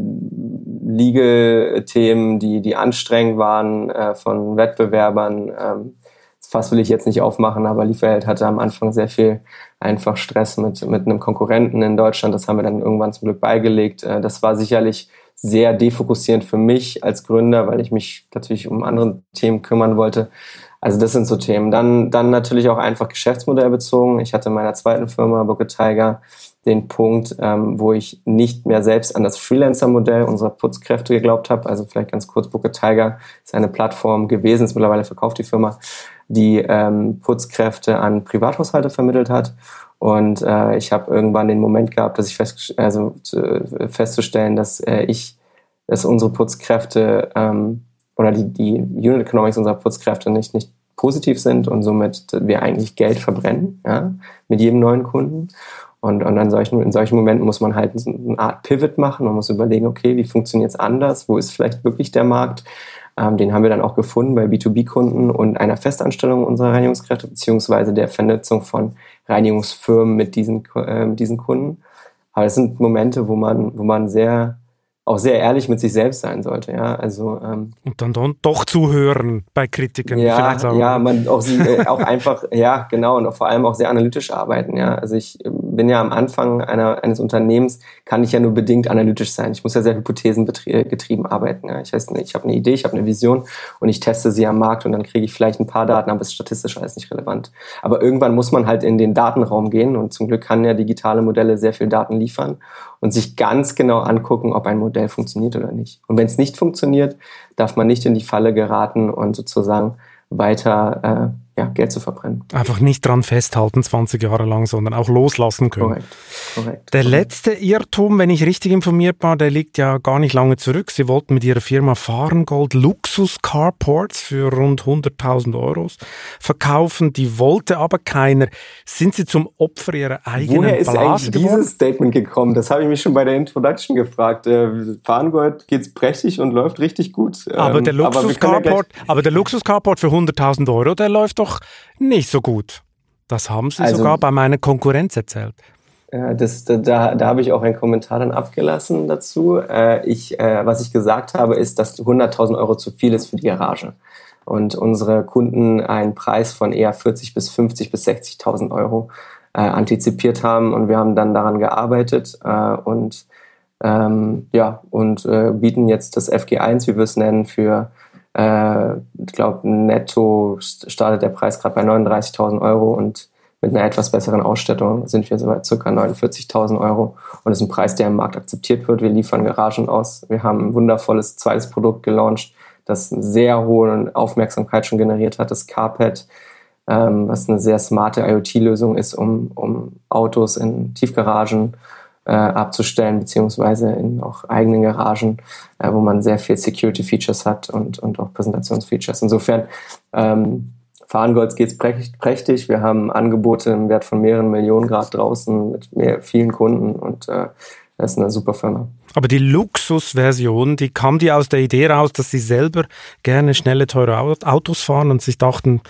Legal-Themen, die, die anstrengend waren äh, von Wettbewerbern. Ähm, Fass will ich jetzt nicht aufmachen, aber Lieferheld hatte am Anfang sehr viel einfach Stress mit, mit einem Konkurrenten in Deutschland. Das haben wir dann irgendwann zum Glück beigelegt. Äh, das war sicherlich sehr defokussierend für mich als Gründer, weil ich mich natürlich um andere Themen kümmern wollte. Also das sind so Themen. Dann, dann natürlich auch einfach geschäftsmodellbezogen. Ich hatte in meiner zweiten Firma Booker Tiger den Punkt, ähm, wo ich nicht mehr selbst an das Freelancer-Modell unserer Putzkräfte geglaubt habe. Also vielleicht ganz kurz, Booker Tiger ist eine Plattform gewesen, ist mittlerweile verkauft die Firma, die ähm, Putzkräfte an Privathaushalte vermittelt hat. Und äh, ich habe irgendwann den Moment gehabt, dass ich fest, also äh, festzustellen, dass äh, ich, dass unsere Putzkräfte ähm, oder die, die Unit Economics unserer Putzkräfte nicht, nicht positiv sind und somit wir eigentlich Geld verbrennen ja, mit jedem neuen Kunden. Und, und an solchen, in solchen Momenten muss man halt eine Art Pivot machen. Man muss überlegen, okay, wie funktioniert es anders? Wo ist vielleicht wirklich der Markt? Ähm, den haben wir dann auch gefunden bei B2B-Kunden und einer Festanstellung unserer Reinigungskräfte, beziehungsweise der Vernetzung von Reinigungsfirmen mit diesen, äh, diesen Kunden. Aber es sind Momente, wo man, wo man sehr auch sehr ehrlich mit sich selbst sein sollte. Ja, also ähm, und dann, dann doch zuhören bei Kritikern. Ja, ja, man auch sie äh, auch einfach ja genau und vor allem auch sehr analytisch arbeiten. Ja, also ich ähm, bin ja am Anfang einer, eines Unternehmens, kann ich ja nur bedingt analytisch sein. Ich muss ja sehr hypothesengetrieben arbeiten. Ja. Ich, nicht, ich habe eine Idee, ich habe eine Vision und ich teste sie am Markt und dann kriege ich vielleicht ein paar Daten, aber es ist statistisch alles nicht relevant. Aber irgendwann muss man halt in den Datenraum gehen und zum Glück kann ja digitale Modelle sehr viel Daten liefern und sich ganz genau angucken, ob ein Modell funktioniert oder nicht. Und wenn es nicht funktioniert, darf man nicht in die Falle geraten und sozusagen weiter äh, ja, Geld zu verbrennen. Einfach nicht dran festhalten 20 Jahre lang, sondern auch loslassen können. Korrekt. Korrekt. Der letzte Irrtum, wenn ich richtig informiert war, der liegt ja gar nicht lange zurück. Sie wollten mit Ihrer Firma Fahrengold Luxus Carports für rund 100.000 Euro verkaufen. Die wollte aber keiner. Sind Sie zum Opfer Ihrer eigenen Woher ist Blase eigentlich geworden? dieses Statement gekommen? Das habe ich mich schon bei der Introduction gefragt. Äh, Fahrengold geht's prächtig und läuft richtig gut. Aber Ähm, der wir Luxus können ja Carport, aber der Luxus Carport für 100.000 Euro, der läuft doch nicht so gut. Das haben Sie Also- sogar bei meiner Konkurrenz erzählt. Ja, das, da, da, da habe ich auch einen Kommentar dann abgelassen dazu. Äh, ich, äh, was ich gesagt habe, ist, dass 100.000 Euro zu viel ist für die Garage. Und unsere Kunden einen Preis von eher 40 bis 50 bis 60.000 Euro äh, antizipiert haben. Und wir haben dann daran gearbeitet äh, und, ähm, ja, und äh, bieten jetzt das FG1, wie wir es nennen, für äh, ich glaube, netto startet der Preis gerade bei 39.000 Euro und mit einer etwas besseren Ausstattung sind wir so bei ca. 49.000 Euro. Und ist ein Preis, der im Markt akzeptiert wird. Wir liefern Garagen aus. Wir haben ein wundervolles zweites Produkt gelauncht, das eine sehr hohe Aufmerksamkeit schon generiert hat, das Carpet, ähm, was eine sehr smarte IoT-Lösung ist, um, um Autos in Tiefgaragen äh, abzustellen, beziehungsweise in auch eigenen Garagen, äh, wo man sehr viel Security-Features hat und, und auch Präsentationsfeatures. Insofern, ähm, Fahrengolds geht es prächtig. Wir haben Angebote im Wert von mehreren Millionen Grad draußen mit mehr, vielen Kunden und äh, das ist eine super Firma. Aber die Luxusversion, die kam die aus der Idee raus, dass Sie selber gerne schnelle, teure Au- Autos fahren und sich dachten,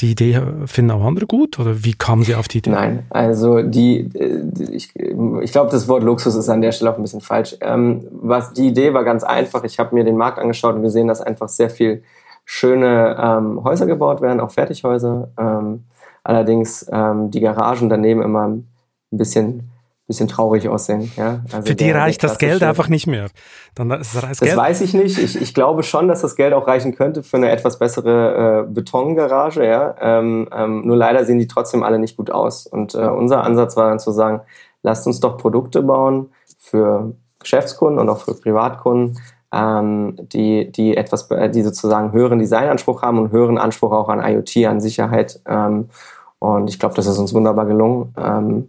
die Idee finden auch andere gut? Oder wie kamen Sie auf die Idee? Nein, also die, äh, ich, ich glaube, das Wort Luxus ist an der Stelle auch ein bisschen falsch. Ähm, was die Idee war ganz einfach. Ich habe mir den Markt angeschaut und gesehen, dass einfach sehr viel schöne ähm, Häuser gebaut werden, auch Fertighäuser. Ähm, allerdings ähm, die Garagen daneben immer ein bisschen, bisschen traurig aussehen. Ja? Also Für die reicht das Geld einfach nicht mehr. Dann ist das das Geld. weiß ich nicht. Ich, ich glaube schon, dass das Geld auch reichen könnte für eine etwas bessere äh, Betongarage. Ja? Ähm, ähm, nur leider sehen die trotzdem alle nicht gut aus. Und äh, unser Ansatz war dann zu sagen, lasst uns doch Produkte bauen für Geschäftskunden und auch für Privatkunden, ähm, die, die etwas, äh, die sozusagen höheren Designanspruch haben und höheren Anspruch auch an IoT, an Sicherheit. Ähm, und ich glaube, das ist uns wunderbar gelungen. Ähm,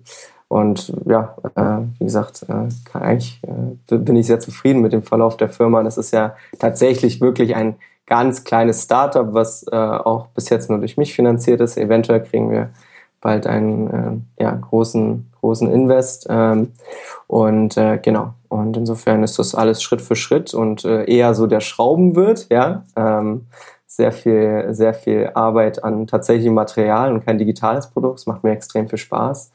und ja, äh, wie gesagt, äh, eigentlich äh, bin ich sehr zufrieden mit dem Verlauf der Firma. Das ist ja tatsächlich wirklich ein ganz kleines Startup, was äh, auch bis jetzt nur durch mich finanziert ist. Eventuell kriegen wir bald einen äh, ja, großen, großen Invest. Ähm, und äh, genau. Und insofern ist das alles Schritt für Schritt und äh, eher so der Schraubenwirt, ja. Ähm, sehr viel, sehr viel Arbeit an tatsächlichem Material und kein digitales Produkt. Es macht mir extrem viel Spaß.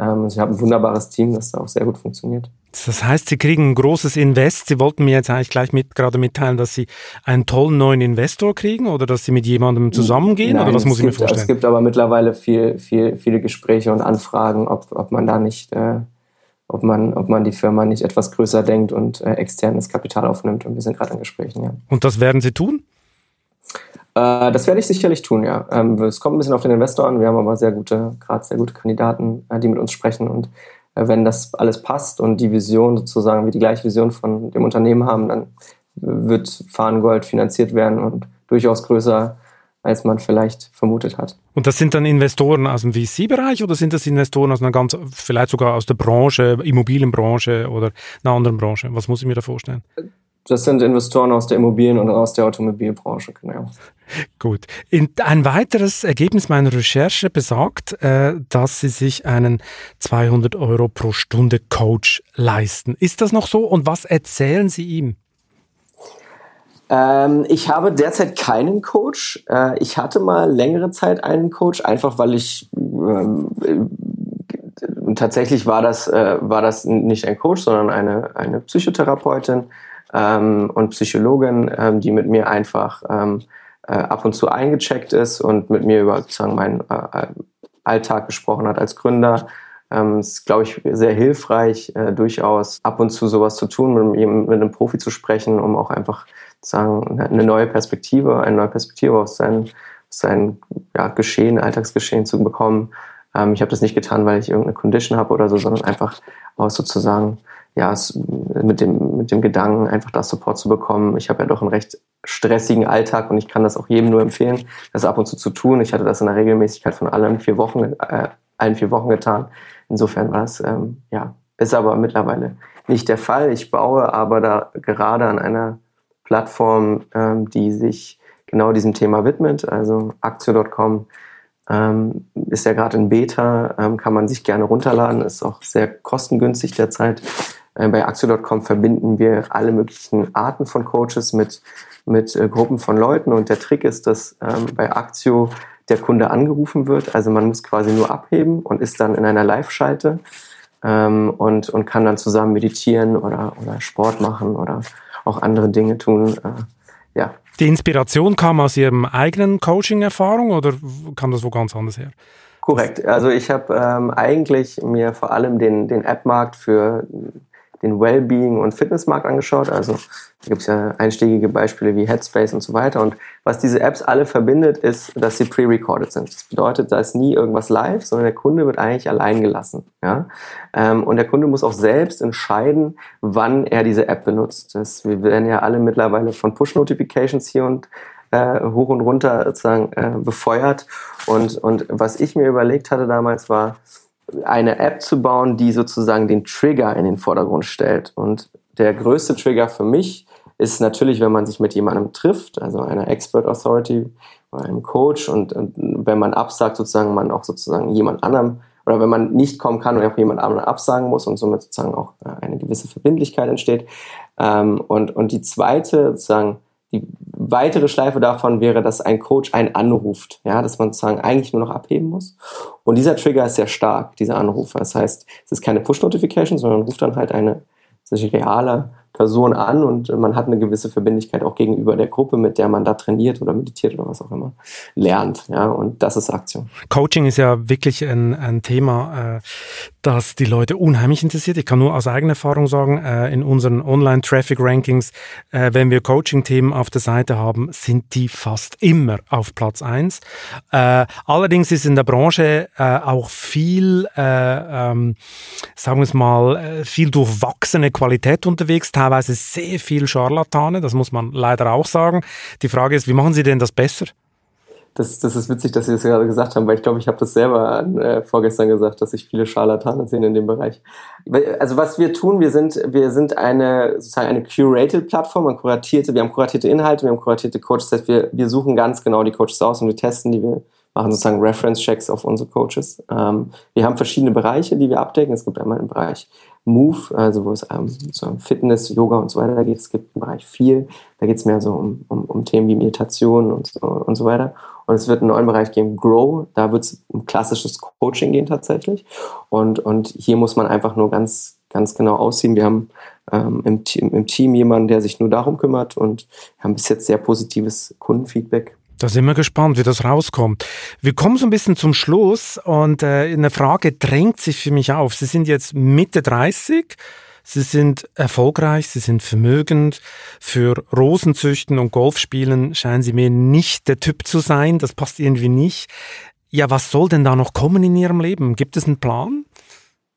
Ähm, ich habe ein wunderbares Team, das da auch sehr gut funktioniert. Das heißt, Sie kriegen ein großes Invest. Sie wollten mir jetzt eigentlich gleich mit, gerade mitteilen, dass Sie einen tollen neuen Investor kriegen oder dass Sie mit jemandem zusammengehen Nein, oder was muss ich mir gibt, Es vorstellen? gibt aber mittlerweile viel, viel, viele Gespräche und Anfragen, ob, ob man da nicht, äh, ob man, ob man die Firma nicht etwas größer denkt und äh, externes Kapital aufnimmt. Und wir sind gerade in Gesprächen, ja. Und das werden Sie tun? Äh, das werde ich sicherlich tun, ja. Ähm, es kommt ein bisschen auf den Investor an. Wir haben aber sehr gute, gerade sehr gute Kandidaten, äh, die mit uns sprechen. Und äh, wenn das alles passt und die Vision sozusagen, wir die gleiche Vision von dem Unternehmen haben, dann wird Fahrengold finanziert werden und durchaus größer, als man vielleicht vermutet hat. Und das sind dann Investoren aus dem VC-Bereich oder sind das Investoren aus einer ganz, vielleicht sogar aus der Branche, Immobilienbranche oder einer anderen Branche? Was muss ich mir da vorstellen? Das sind Investoren aus der Immobilien- und aus der Automobilbranche, genau. Gut. In, ein weiteres Ergebnis meiner Recherche besagt, äh, dass Sie sich einen 200 Euro pro Stunde Coach leisten. Ist das noch so? Und was erzählen Sie ihm? Ähm, ich habe derzeit keinen Coach. Äh, ich hatte mal längere Zeit einen Coach, einfach weil ich ähm, äh, tatsächlich war das, äh, war das nicht ein Coach, sondern eine, eine Psychotherapeutin ähm, und Psychologin, ähm, die mit mir einfach ähm, äh, ab und zu eingecheckt ist und mit mir über sozusagen meinen äh, Alltag gesprochen hat als Gründer, Ähm, ist, glaube ich, sehr hilfreich, äh, durchaus ab und zu sowas zu tun, mit, mit einem Profi zu sprechen, um auch einfach sagen, eine neue Perspektive, eine neue Perspektive auf sein, sein ja, Geschehen, Alltagsgeschehen zu bekommen. Ähm, ich habe das nicht getan, weil ich irgendeine Condition habe oder so, sondern einfach aus sozusagen ja, mit dem, mit dem Gedanken, einfach da Support zu bekommen. Ich habe ja doch einen recht stressigen Alltag und ich kann das auch jedem nur empfehlen, das ab und zu zu tun. Ich hatte das in der Regelmäßigkeit von allen vier Wochen, äh, allen vier Wochen getan. Insofern war es, ähm, ja, ist aber mittlerweile nicht der Fall. Ich baue aber da gerade an einer Plattform, ähm, die sich genau diesem Thema widmet. Also Aktio.com ähm, ist ja gerade in Beta, ähm, kann man sich gerne runterladen, ist auch sehr kostengünstig derzeit. Äh, bei Axio.com verbinden wir alle möglichen Arten von Coaches mit, mit äh, Gruppen von Leuten und der Trick ist, dass ähm, bei Axio der Kunde angerufen wird. Also man muss quasi nur abheben und ist dann in einer Live-Schalte ähm, und, und kann dann zusammen meditieren oder, oder Sport machen oder auch andere Dinge tun. Äh, ja. Die Inspiration kam aus Ihrem eigenen Coaching-Erfahrung oder kam das wo ganz anders her? Korrekt. Also ich habe ähm, eigentlich mir vor allem den, den App-Markt für den Wellbeing und Fitnessmarkt angeschaut. Also da gibt es ja einstiegige Beispiele wie Headspace und so weiter. Und was diese Apps alle verbindet, ist, dass sie pre-recorded sind. Das bedeutet, da ist nie irgendwas live, sondern der Kunde wird eigentlich allein gelassen. Ja? Ähm, und der Kunde muss auch selbst entscheiden, wann er diese App benutzt. Das, wir werden ja alle mittlerweile von Push-Notifications hier und äh, hoch und runter sozusagen äh, befeuert. Und, und was ich mir überlegt hatte damals war, eine App zu bauen, die sozusagen den Trigger in den Vordergrund stellt. Und der größte Trigger für mich ist natürlich, wenn man sich mit jemandem trifft, also einer Expert Authority oder einem Coach und, und wenn man absagt, sozusagen man auch sozusagen jemand anderem oder wenn man nicht kommen kann und auch jemand anderem absagen muss und somit sozusagen auch äh, eine gewisse Verbindlichkeit entsteht. Ähm, und, und die zweite sozusagen die weitere Schleife davon wäre, dass ein Coach einen anruft, ja, dass man sozusagen eigentlich nur noch abheben muss. Und dieser Trigger ist sehr stark, dieser Anrufer. Das heißt, es ist keine Push-Notification, sondern ruft dann halt eine sich reale Person an und man hat eine gewisse Verbindlichkeit auch gegenüber der Gruppe, mit der man da trainiert oder meditiert oder was auch immer lernt. Ja, und das ist Aktion. Coaching ist ja wirklich ein, ein Thema, äh, das die Leute unheimlich interessiert. Ich kann nur aus eigener Erfahrung sagen, äh, in unseren Online-Traffic-Rankings, äh, wenn wir Coaching-Themen auf der Seite haben, sind die fast immer auf Platz eins. Äh, allerdings ist in der Branche äh, auch viel, äh, ähm, sagen wir es mal, äh, viel durchwachsene Qualität unterwegs teilweise sehr viel Scharlatane, das muss man leider auch sagen. Die Frage ist, wie machen Sie denn das besser? Das, das ist witzig, dass Sie das gerade gesagt haben, weil ich glaube, ich habe das selber äh, vorgestern gesagt, dass ich viele Scharlatane sehe in dem Bereich. Also was wir tun, wir sind, wir sind eine sozusagen eine curated Plattform, eine kuratierte, wir haben kuratierte Inhalte, wir haben kuratierte Coaches, das wir, wir suchen ganz genau die Coaches aus und wir testen die, wir machen sozusagen Reference-Checks auf unsere Coaches. Ähm, wir haben verschiedene Bereiche, die wir abdecken. Es gibt einmal einen Bereich Move, also wo es ähm, so um Fitness, Yoga und so weiter geht. Es gibt einen Bereich viel, da geht es mehr so um, um, um, Themen wie Meditation und so, und so weiter. Und es wird einen neuen Bereich geben, Grow, da wird es um klassisches Coaching gehen tatsächlich. Und, und hier muss man einfach nur ganz, ganz genau aussehen. Wir haben ähm, im, Team, im Team jemanden, der sich nur darum kümmert und haben bis jetzt sehr positives Kundenfeedback da sind wir gespannt, wie das rauskommt. Wir kommen so ein bisschen zum Schluss und äh, eine Frage drängt sich für mich auf. Sie sind jetzt Mitte 30. Sie sind erfolgreich, sie sind vermögend. Für Rosenzüchten und Golfspielen scheinen sie mir nicht der Typ zu sein. Das passt irgendwie nicht. Ja, was soll denn da noch kommen in Ihrem Leben? Gibt es einen Plan?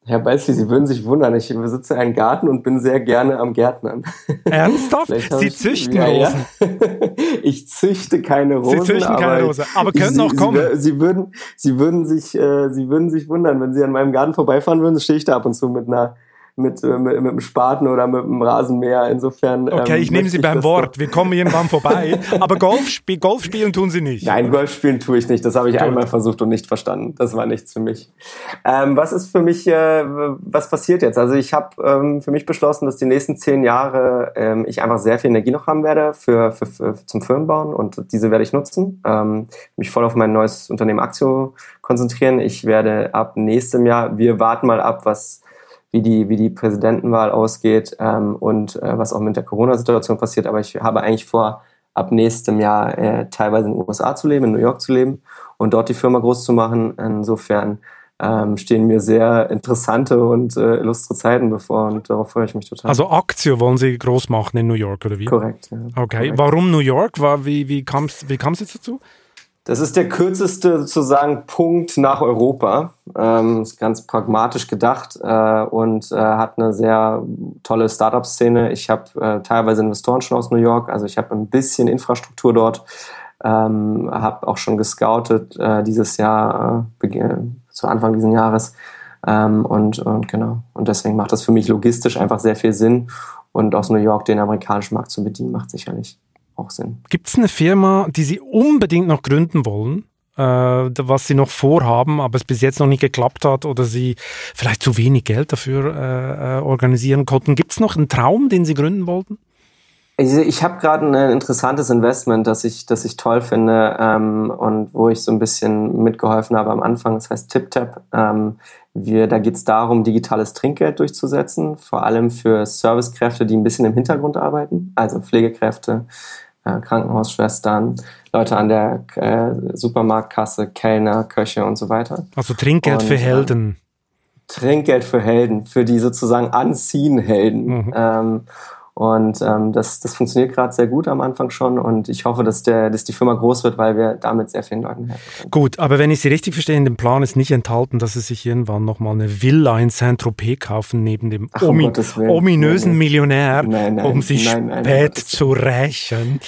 Herr Beisli, Sie würden sich wundern, ich besitze einen Garten und bin sehr gerne am Gärtnern. Ernsthaft? Sie züchten ja, Rosen? Ja. Ich züchte keine Rosen. Sie züchten keine Rosen, aber können auch kommen. Sie, Sie, würden, Sie, würden sich, äh, Sie würden sich wundern, wenn Sie an meinem Garten vorbeifahren würden, stehe ich da ab und zu mit einer mit, äh, mit, mit dem Spaten oder mit dem Rasenmäher. Insofern. Okay, ähm, ich nehme Sie beim Wort. Wir kommen irgendwann vorbei. Aber Golf, spiel, Golf spielen tun Sie nicht. Nein, Golf spielen tue ich nicht. Das habe ich Gut. einmal versucht und nicht verstanden. Das war nichts für mich. Ähm, was ist für mich, äh, was passiert jetzt? Also ich habe ähm, für mich beschlossen, dass die nächsten zehn Jahre ähm, ich einfach sehr viel Energie noch haben werde für, für, für zum Firmenbauen und diese werde ich nutzen. Ähm, mich voll auf mein neues Unternehmen Aktio konzentrieren. Ich werde ab nächstem Jahr, wir warten mal ab, was wie die, wie die Präsidentenwahl ausgeht ähm, und äh, was auch mit der Corona-Situation passiert. Aber ich habe eigentlich vor, ab nächstem Jahr äh, teilweise in den USA zu leben, in New York zu leben und dort die Firma groß zu machen. Insofern ähm, stehen mir sehr interessante und äh, illustre Zeiten bevor und darauf freue ich mich total. Also Aktio wollen Sie groß machen in New York oder wie? Korrekt. Ja. Okay, Korrekt. warum New York? War, wie wie kam es wie kam's jetzt dazu? Das ist der kürzeste sozusagen Punkt nach Europa. Ähm, ist ganz pragmatisch gedacht äh, und äh, hat eine sehr tolle Startup-Szene. Ich habe äh, teilweise Investoren schon aus New York, also ich habe ein bisschen Infrastruktur dort, ähm, habe auch schon gescoutet äh, dieses Jahr, äh, zu Anfang dieses Jahres. Ähm, und, und genau. Und deswegen macht das für mich logistisch einfach sehr viel Sinn. Und aus New York den amerikanischen Markt zu bedienen, macht sicherlich auch Sinn. Gibt es eine Firma, die Sie unbedingt noch gründen wollen? Äh, was sie noch vorhaben, aber es bis jetzt noch nicht geklappt hat oder sie vielleicht zu wenig Geld dafür äh, äh organisieren konnten. Gibt es noch einen Traum, den Sie gründen wollten? Ich, ich habe gerade ein interessantes Investment, das ich, das ich toll finde ähm, und wo ich so ein bisschen mitgeholfen habe am Anfang. Das heißt TipTap. Ähm, wir, da geht es darum, digitales Trinkgeld durchzusetzen, vor allem für Servicekräfte, die ein bisschen im Hintergrund arbeiten, also Pflegekräfte, äh, Krankenhausschwestern, Leute an der äh, Supermarktkasse, Kellner, Köche und so weiter. Also Trinkgeld und, für äh, Helden. Trinkgeld für Helden, für die sozusagen anziehen Helden. Mhm. Ähm, und ähm, das, das funktioniert gerade sehr gut am Anfang schon und ich hoffe, dass, der, dass die Firma groß wird, weil wir damit sehr vielen Leuten helfen können. Gut, aber wenn ich Sie richtig verstehe, in dem Plan ist nicht enthalten, dass Sie sich irgendwann nochmal eine Villa in Saint-Tropez kaufen, neben dem Ach, omi ominösen nein, Millionär, nein, nein, um sich spät zu rächen.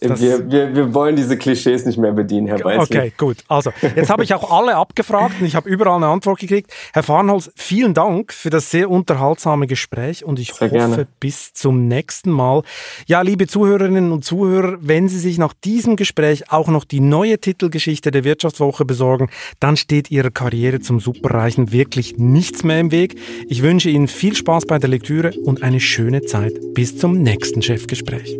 Wir, wir, wir wollen diese Klischees nicht mehr bedienen, Herr Weißel. Okay, gut. Also, jetzt habe ich auch alle abgefragt und ich habe überall eine Antwort gekriegt. Herr Farnholz, vielen Dank für das sehr unterhaltsame Gespräch und ich sehr hoffe, gerne. bis zum nächsten Mal. Ja, liebe Zuhörerinnen und Zuhörer, wenn Sie sich nach diesem Gespräch auch noch die neue Titelgeschichte der Wirtschaftswoche besorgen, dann steht Ihrer Karriere zum Superreichen wirklich nichts mehr im Weg. Ich wünsche Ihnen viel Spaß bei der Lektüre und eine schöne Zeit bis zum nächsten Chefgespräch.